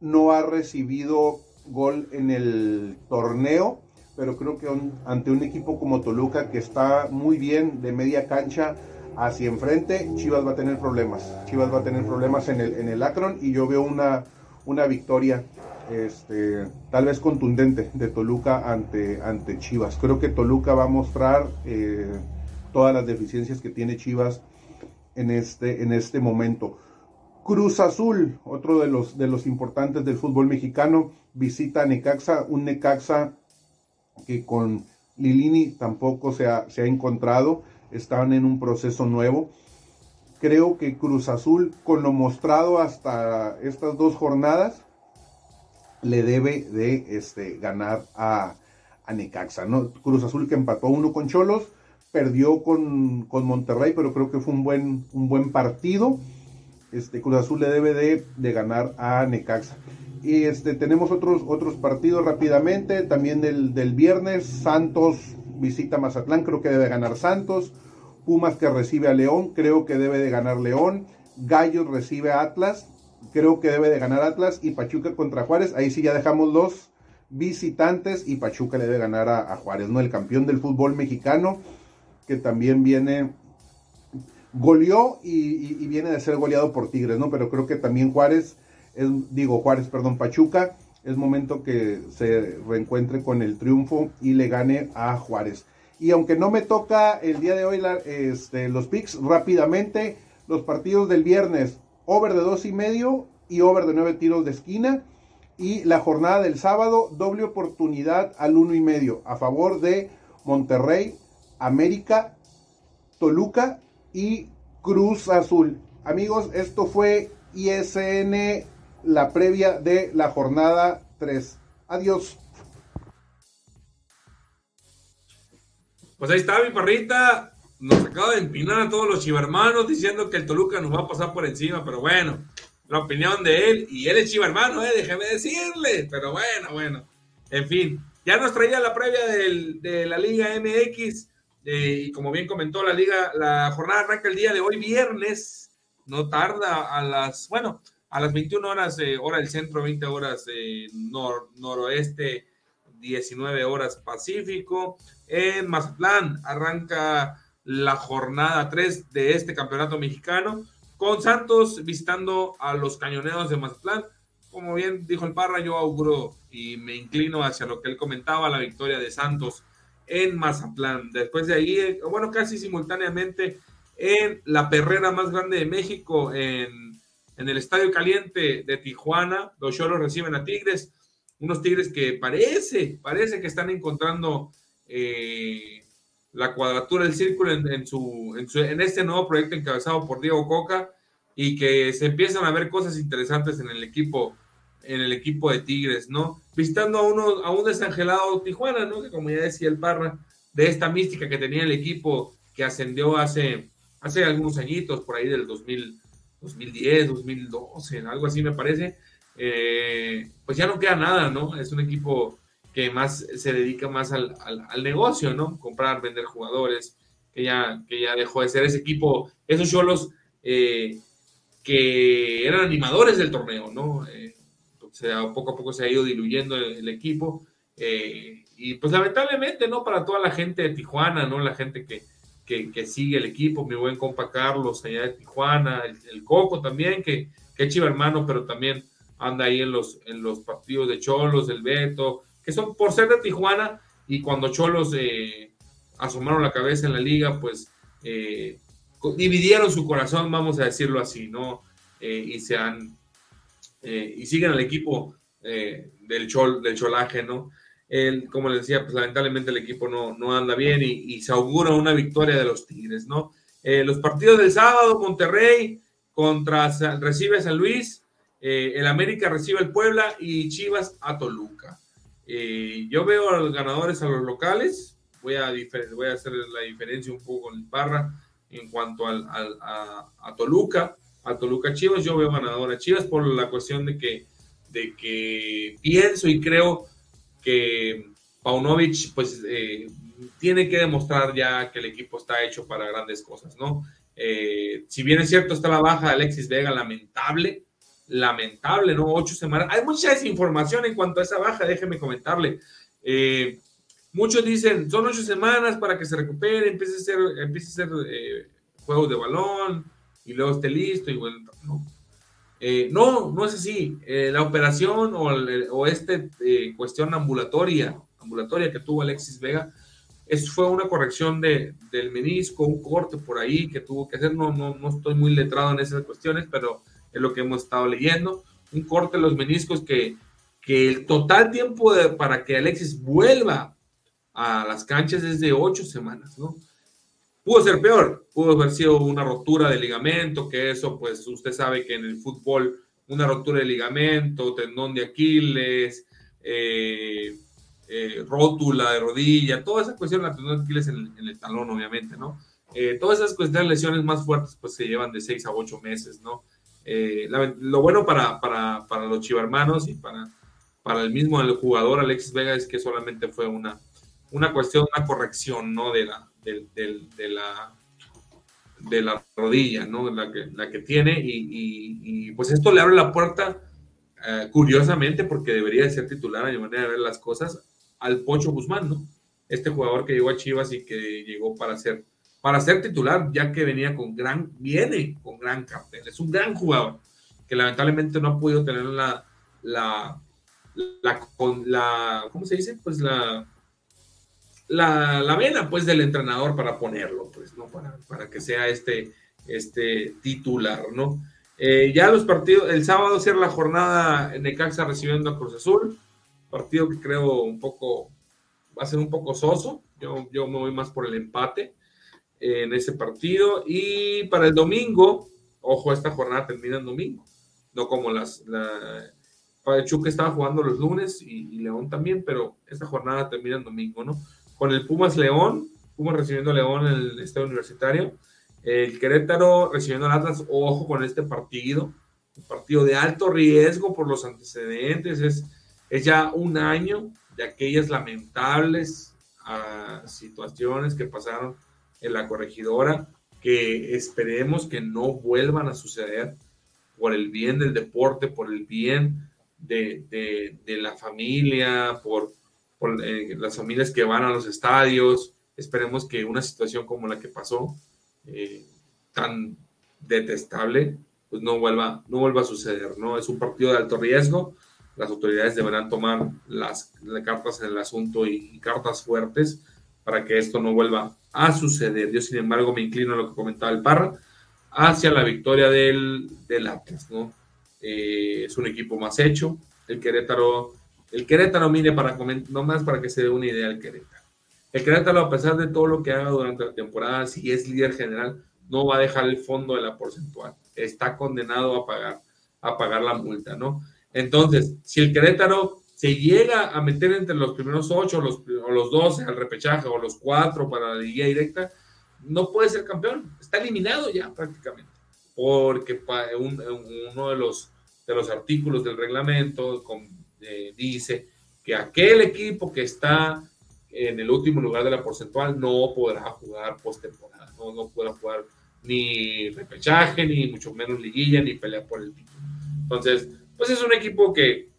no ha recibido gol en el torneo, pero creo que ante un equipo como Toluca que está muy bien de media cancha, hacia enfrente, Chivas va a tener problemas. Chivas va a tener problemas en el, en el Akron y yo veo una, una victoria este, tal vez contundente de Toluca ante, ante Chivas. Creo que Toluca va a mostrar eh, todas las deficiencias que tiene Chivas en este, en este momento. Cruz Azul, otro de los, de los importantes del fútbol mexicano, visita a Necaxa, un Necaxa que con Lilini tampoco se ha, se ha encontrado están en un proceso nuevo. Creo que Cruz Azul, con lo mostrado hasta estas dos jornadas, le debe de este, ganar a, a Necaxa. ¿no? Cruz Azul que empató uno con Cholos, perdió con, Monterrey, pero creo que fue un buen, un buen partido. Este, Cruz Azul le debe de, de ganar a Necaxa. Y este, tenemos otros, otros partidos rápidamente. También del, del viernes, Santos visita Mazatlán, creo que debe ganar Santos. Pumas que recibe a León, creo que debe de ganar León. Gallos recibe a Atlas, creo que debe de ganar Atlas. Y Pachuca contra Juárez, ahí sí ya dejamos los visitantes y Pachuca le debe ganar a, Juárez, ¿no? El campeón del fútbol mexicano, que también viene, goleó y, viene de ser goleado por Tigres, ¿no? Pero creo que también Juárez, es, digo Juárez, perdón, Pachuca, es momento que se reencuentre con el triunfo y le gane a Juárez. Y aunque no me toca el día de hoy este, los picks, rápidamente, los partidos del viernes, over de dos y medio y over de nueve tiros de esquina. Y la jornada del sábado, doble oportunidad al uno y medio a favor de Monterrey, América, Toluca y Cruz Azul. Amigos, esto fue ISN, la previa de la jornada 3. Adiós. Pues ahí está mi parrita. Nos acaba de empinar a todos los chivermanos diciendo que el Toluca nos va a pasar por encima, pero bueno, la opinión de él, y él es chivermano, eh, déjeme decirle, pero bueno, bueno. En fin, ya nos traía la previa de la Liga MX, eh, y como bien comentó la Liga, la jornada arranca el día de hoy, viernes, no tarda a las, bueno, a las 21 horas, eh, hora del centro, 20 horas eh, noroeste, 19 horas pacífico. En Mazatlán arranca la jornada 3 de este campeonato mexicano, con Santos visitando a los cañoneros de Mazatlán. Como bien dijo el Parra, yo auguro y me inclino hacia lo que él comentaba, la victoria de Santos en Mazatlán. Después de ahí, bueno, casi simultáneamente en la perrera más grande de México, en, en el Estadio Caliente de Tijuana, los Cholos reciben a Tigres, unos Tigres que parece, parece que están encontrando eh, la cuadratura del círculo en, su, en, este nuevo proyecto encabezado por Diego Coca y que se empiezan a ver cosas interesantes en el equipo en el equipo de Tigres, ¿no? Visitando a uno a un desangelado Tijuana, ¿no? Que como ya decía el Parra, de esta mística que tenía el equipo que ascendió hace, hace algunos añitos, por ahí del 2000, 2010, 2012, algo así me parece, eh, pues ya no queda nada, ¿no? Es un equipo que más se dedica más al, al, negocio, ¿no? Comprar, vender jugadores, que ya, que ya dejó de ser ese equipo, esos cholos eh, que eran animadores del torneo, ¿no? Eh, poco a poco se ha ido diluyendo el, equipo. Eh, y pues lamentablemente, ¿no? Para toda la gente de Tijuana, ¿no? La gente que, que, sigue el equipo, mi buen compa Carlos allá de Tijuana, el, Coco también, que, que chiva hermano, pero también anda ahí en los, en los partidos de Cholos, el Beto, que son por ser de Tijuana y cuando Cholos eh, asomaron la cabeza en la liga, pues eh, dividieron su corazón, vamos a decirlo así, ¿no? Eh, y se han y siguen al equipo del, chol, del cholaje, ¿no? Como les decía, pues lamentablemente el equipo no, no anda bien y, se augura una victoria de los Tigres, ¿no? los partidos del sábado, Monterrey contra recibe a San Luis, el América recibe al Puebla y Chivas a Toluca. Eh, yo veo a los ganadores a los locales. Voy a, voy a hacer la diferencia un poco con el Parra en cuanto al, a, Toluca. A Toluca Chivas, yo veo ganador a Chivas por la cuestión de que, de que pienso y creo que Paunovic pues eh, tiene que demostrar ya que el equipo está hecho para grandes cosas, ¿no? Eh, si bien es cierto, está la baja de Alexis Vega, lamentable, lamentable, ¿no? Ocho semanas. Hay mucha desinformación en cuanto a esa baja, déjeme comentarle. Eh, muchos dicen, son ocho semanas para que se recupere, empiece a ser, empiece a ser eh, juegos de balón y luego esté listo y bueno, no. Eh, no, no es así. la operación o, o esta cuestión ambulatoria, ambulatoria que tuvo Alexis Vega, es, fue una corrección de, del menisco, un corte por ahí que tuvo que hacer. No, no, no estoy muy letrado en esas cuestiones, pero es lo que hemos estado leyendo. Un corte de los meniscos que, que el total tiempo para que Alexis vuelva a las canchas es de ocho semanas, ¿no? Pudo ser peor, pudo haber sido una rotura de ligamento, que eso, pues usted sabe que en el fútbol una rotura de ligamento, tendón de Aquiles, eh, eh, rótula de rodilla, toda esa cuestión, la tendón de Aquiles en, el talón, obviamente, ¿no? Eh, todas esas cuestiones, lesiones más fuertes, pues se llevan de seis a ocho meses, ¿no? eh, lo bueno para, para, para los chivarmanos y para, para el mismo el jugador Alexis Vega es que solamente fue una, una cuestión, una corrección, ¿no? De la, de, de, la, de la rodilla, ¿no? La que, la que tiene y, pues esto le abre la puerta, eh, curiosamente, porque debería de ser titular a mi manera de ver las cosas, al Pocho Guzmán, ¿no? Este jugador que llegó a Chivas y que llegó para ser, para ser titular, ya que venía con gran, viene con gran cartel, es un gran jugador, que lamentablemente no ha podido tener la, la, la, la ¿cómo se dice? Pues la, la, la, vena pues del entrenador para ponerlo, pues, ¿no? Para, para que sea este, este titular, ¿no? Eh, ya los partidos, el sábado cierra la jornada en Necaxa recibiendo a Cruz Azul, partido que creo un poco, va a ser un poco soso, yo, yo me voy más por el empate en ese partido, y para el domingo, ojo, esta jornada termina en domingo, no como las, la, Pachuca estaba jugando los lunes y, León también, pero esta jornada termina en domingo, ¿no? Con el Pumas León, Pumas recibiendo a León en el estadio universitario, el Querétaro recibiendo al Atlas, ojo con este partido, un partido de alto riesgo por los antecedentes, es, es ya un año de aquellas lamentables uh, situaciones que pasaron en la corregidora, que esperemos que no vuelvan a suceder por el bien del deporte, por el bien de, la familia, por, eh, las familias que van a los estadios. Esperemos que una situación como la que pasó, eh, tan detestable, pues no vuelva, no vuelva a suceder, ¿no? Es un partido de alto riesgo. Las autoridades deberán tomar las, cartas en el asunto y, cartas fuertes para que esto no vuelva a suceder. Yo, sin embargo, me inclino a lo que comentaba el Parra, hacia la victoria del, Atlas, ¿no? Eh, es un equipo más hecho. El Querétaro, el Querétaro, mire, para no más para que se dé una idea el Querétaro. El Querétaro, a pesar de todo lo que haga durante la temporada, si es líder general, no va a dejar el fondo de la porcentual. Está condenado a pagar, a pagar la multa, ¿no? Entonces, si el Querétaro se llega a meter entre los primeros ocho los, o los doce al repechaje o los cuatro para la guía directa, no puede ser campeón. Está eliminado ya prácticamente. Porque uno de los de los artículos del reglamento dice que aquel equipo que está en el último lugar de la porcentual no podrá jugar postemporada, no, no podrá jugar ni repechaje, ni mucho menos liguilla, ni pelea por el título. Entonces, pues es un equipo que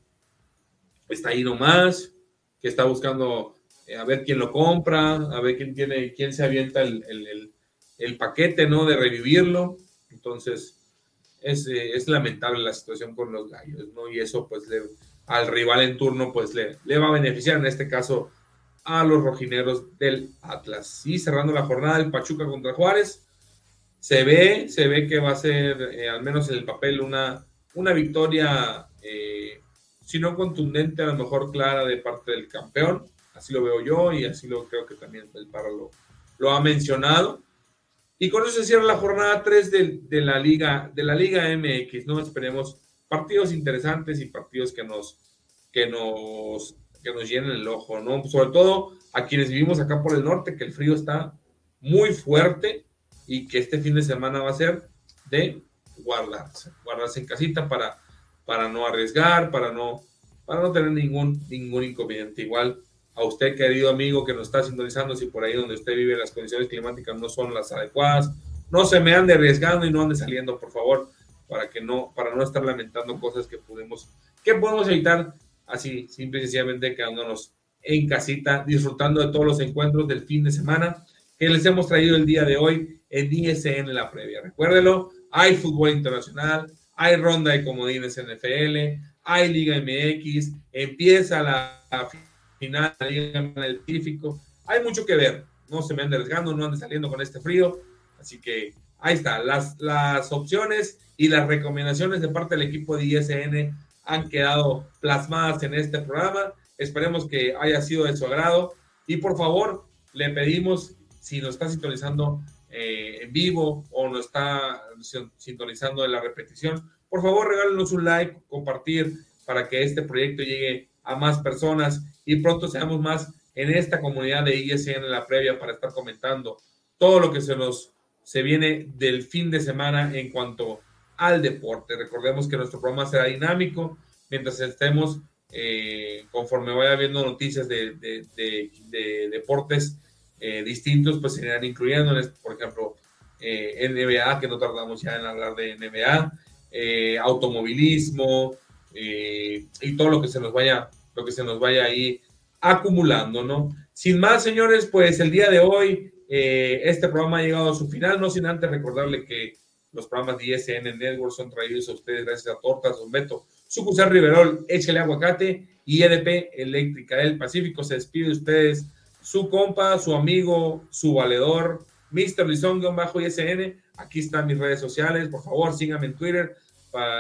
está ahí nomás, que está buscando eh, a ver quién lo compra, a ver quién tiene, quién se avienta el, el, paquete, ¿no? De revivirlo. Entonces, eh, es, lamentable la situación con los gallos, ¿no? Y eso, pues, al rival en turno, pues, le, va a beneficiar, en este caso, a los rojineros del Atlas. Y cerrando la jornada, el Pachuca contra Juárez, se ve, se ve que va a ser, eh, al menos en el papel, una, una victoria, eh, si no contundente, a lo mejor clara de parte del campeón. Así lo veo yo y así lo creo que también el Parra lo, lo ha mencionado. Y con eso se cierra la jornada 3 de, la Liga, de la Liga MX, ¿no? Esperemos partidos interesantes y partidos que nos, que nos, que nos llenen el ojo, ¿no? Sobre todo a quienes vivimos acá por el norte, que el frío está muy fuerte y que este fin de semana va a ser de guardarse, guardarse en casita para, para no arriesgar, para no, para no tener ningún, ningún inconveniente. Igual a usted, querido amigo que nos está sintonizando, si por ahí donde usted vive las condiciones climáticas no son las adecuadas, no se me ande arriesgando y no ande saliendo, por favor, para que no, para no estar lamentando cosas que podemos, que podemos evitar así, simple y sencillamente quedándonos en casita, disfrutando de todos los encuentros del fin de semana que les hemos traído el día de hoy en ISN la previa. Recuérdelo, hay fútbol internacional, hay ronda de comodines NFL, hay Liga MX, empieza la final, el Pacífico. Hay mucho que ver. No se me ande arriesgando, no ande saliendo con este frío. Así que ahí está. Las, las opciones y las recomendaciones de parte del equipo de ISN han quedado plasmadas en este programa. Esperemos que haya sido de su agrado. Y por favor, le pedimos, si nos está sintonizando eh, en vivo o nos está sintonizando en la repetición, por favor regálenos un like, compartir para que este proyecto llegue a más personas y pronto seamos más en esta comunidad de ISN en la previa para estar comentando todo lo que se nos se viene del fin de semana en cuanto al deporte. Recordemos que nuestro programa será dinámico mientras estemos, eh, conforme vaya viendo noticias de, deportes eh, distintos, pues se irán incluyendo, por ejemplo, eh, NBA, que no tardamos ya en hablar de NBA, automovilismo y todo lo que se nos vaya, lo que se nos vaya ahí acumulando, ¿no? Sin más, señores, pues el día de hoy este programa ha llegado a su final, no sin antes recordarle que los programas de ISN Network son traídos a ustedes gracias a Tortas Don Beto, Sucursal Riverol, Échale Aguacate y EDP Eléctrica del Pacífico. Se despide de ustedes su compa, su amigo, su valedor, Mr. bajo ISN. Aquí están mis redes sociales. Por favor, síganme en Twitter.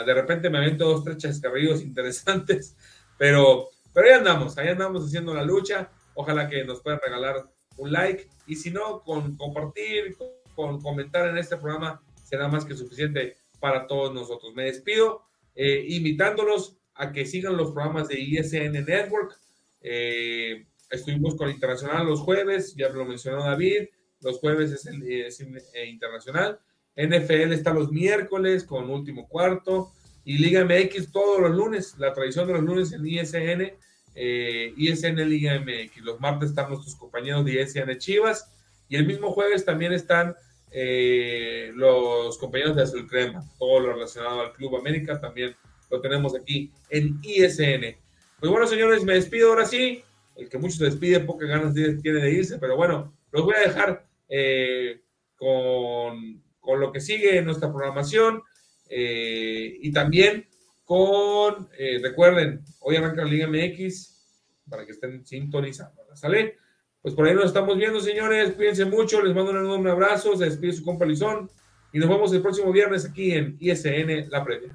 De repente me ven dos, tres chascarrillos interesantes. Pero, pero ahí andamos, ahí andamos haciendo la lucha. Ojalá que nos puedan regalar un like. Y si no, con compartir, con comentar en este programa será más que suficiente para todos nosotros. Me despido eh, invitándolos a que sigan los programas de ISN Network. Eh, estuvimos con Internacional los jueves, ya lo mencionó David, los jueves es el eh, Internacional. NFL está los miércoles con último cuarto y Liga MX todos los lunes, la tradición de los lunes en ISN, ISN Liga MX. Los martes están nuestros compañeros de ISN Chivas y el mismo jueves también están eh, los compañeros de Azul Crema, todo lo relacionado al Club América, también lo tenemos aquí en ISN. Pues bueno, señores, me despido ahora sí. El que mucho se despide, pocas ganas tiene de irse, pero bueno, los voy a dejar eh, con, con, lo que sigue en nuestra programación eh, y también con, recuerden, hoy arranca la Liga MX para que estén sintonizando. ¿Sale? Pues por ahí nos estamos viendo, señores. Cuídense mucho. Les mando un enorme abrazo. Se despide su compa Lizón. Y nos vemos el próximo viernes aquí en ISN La Previa.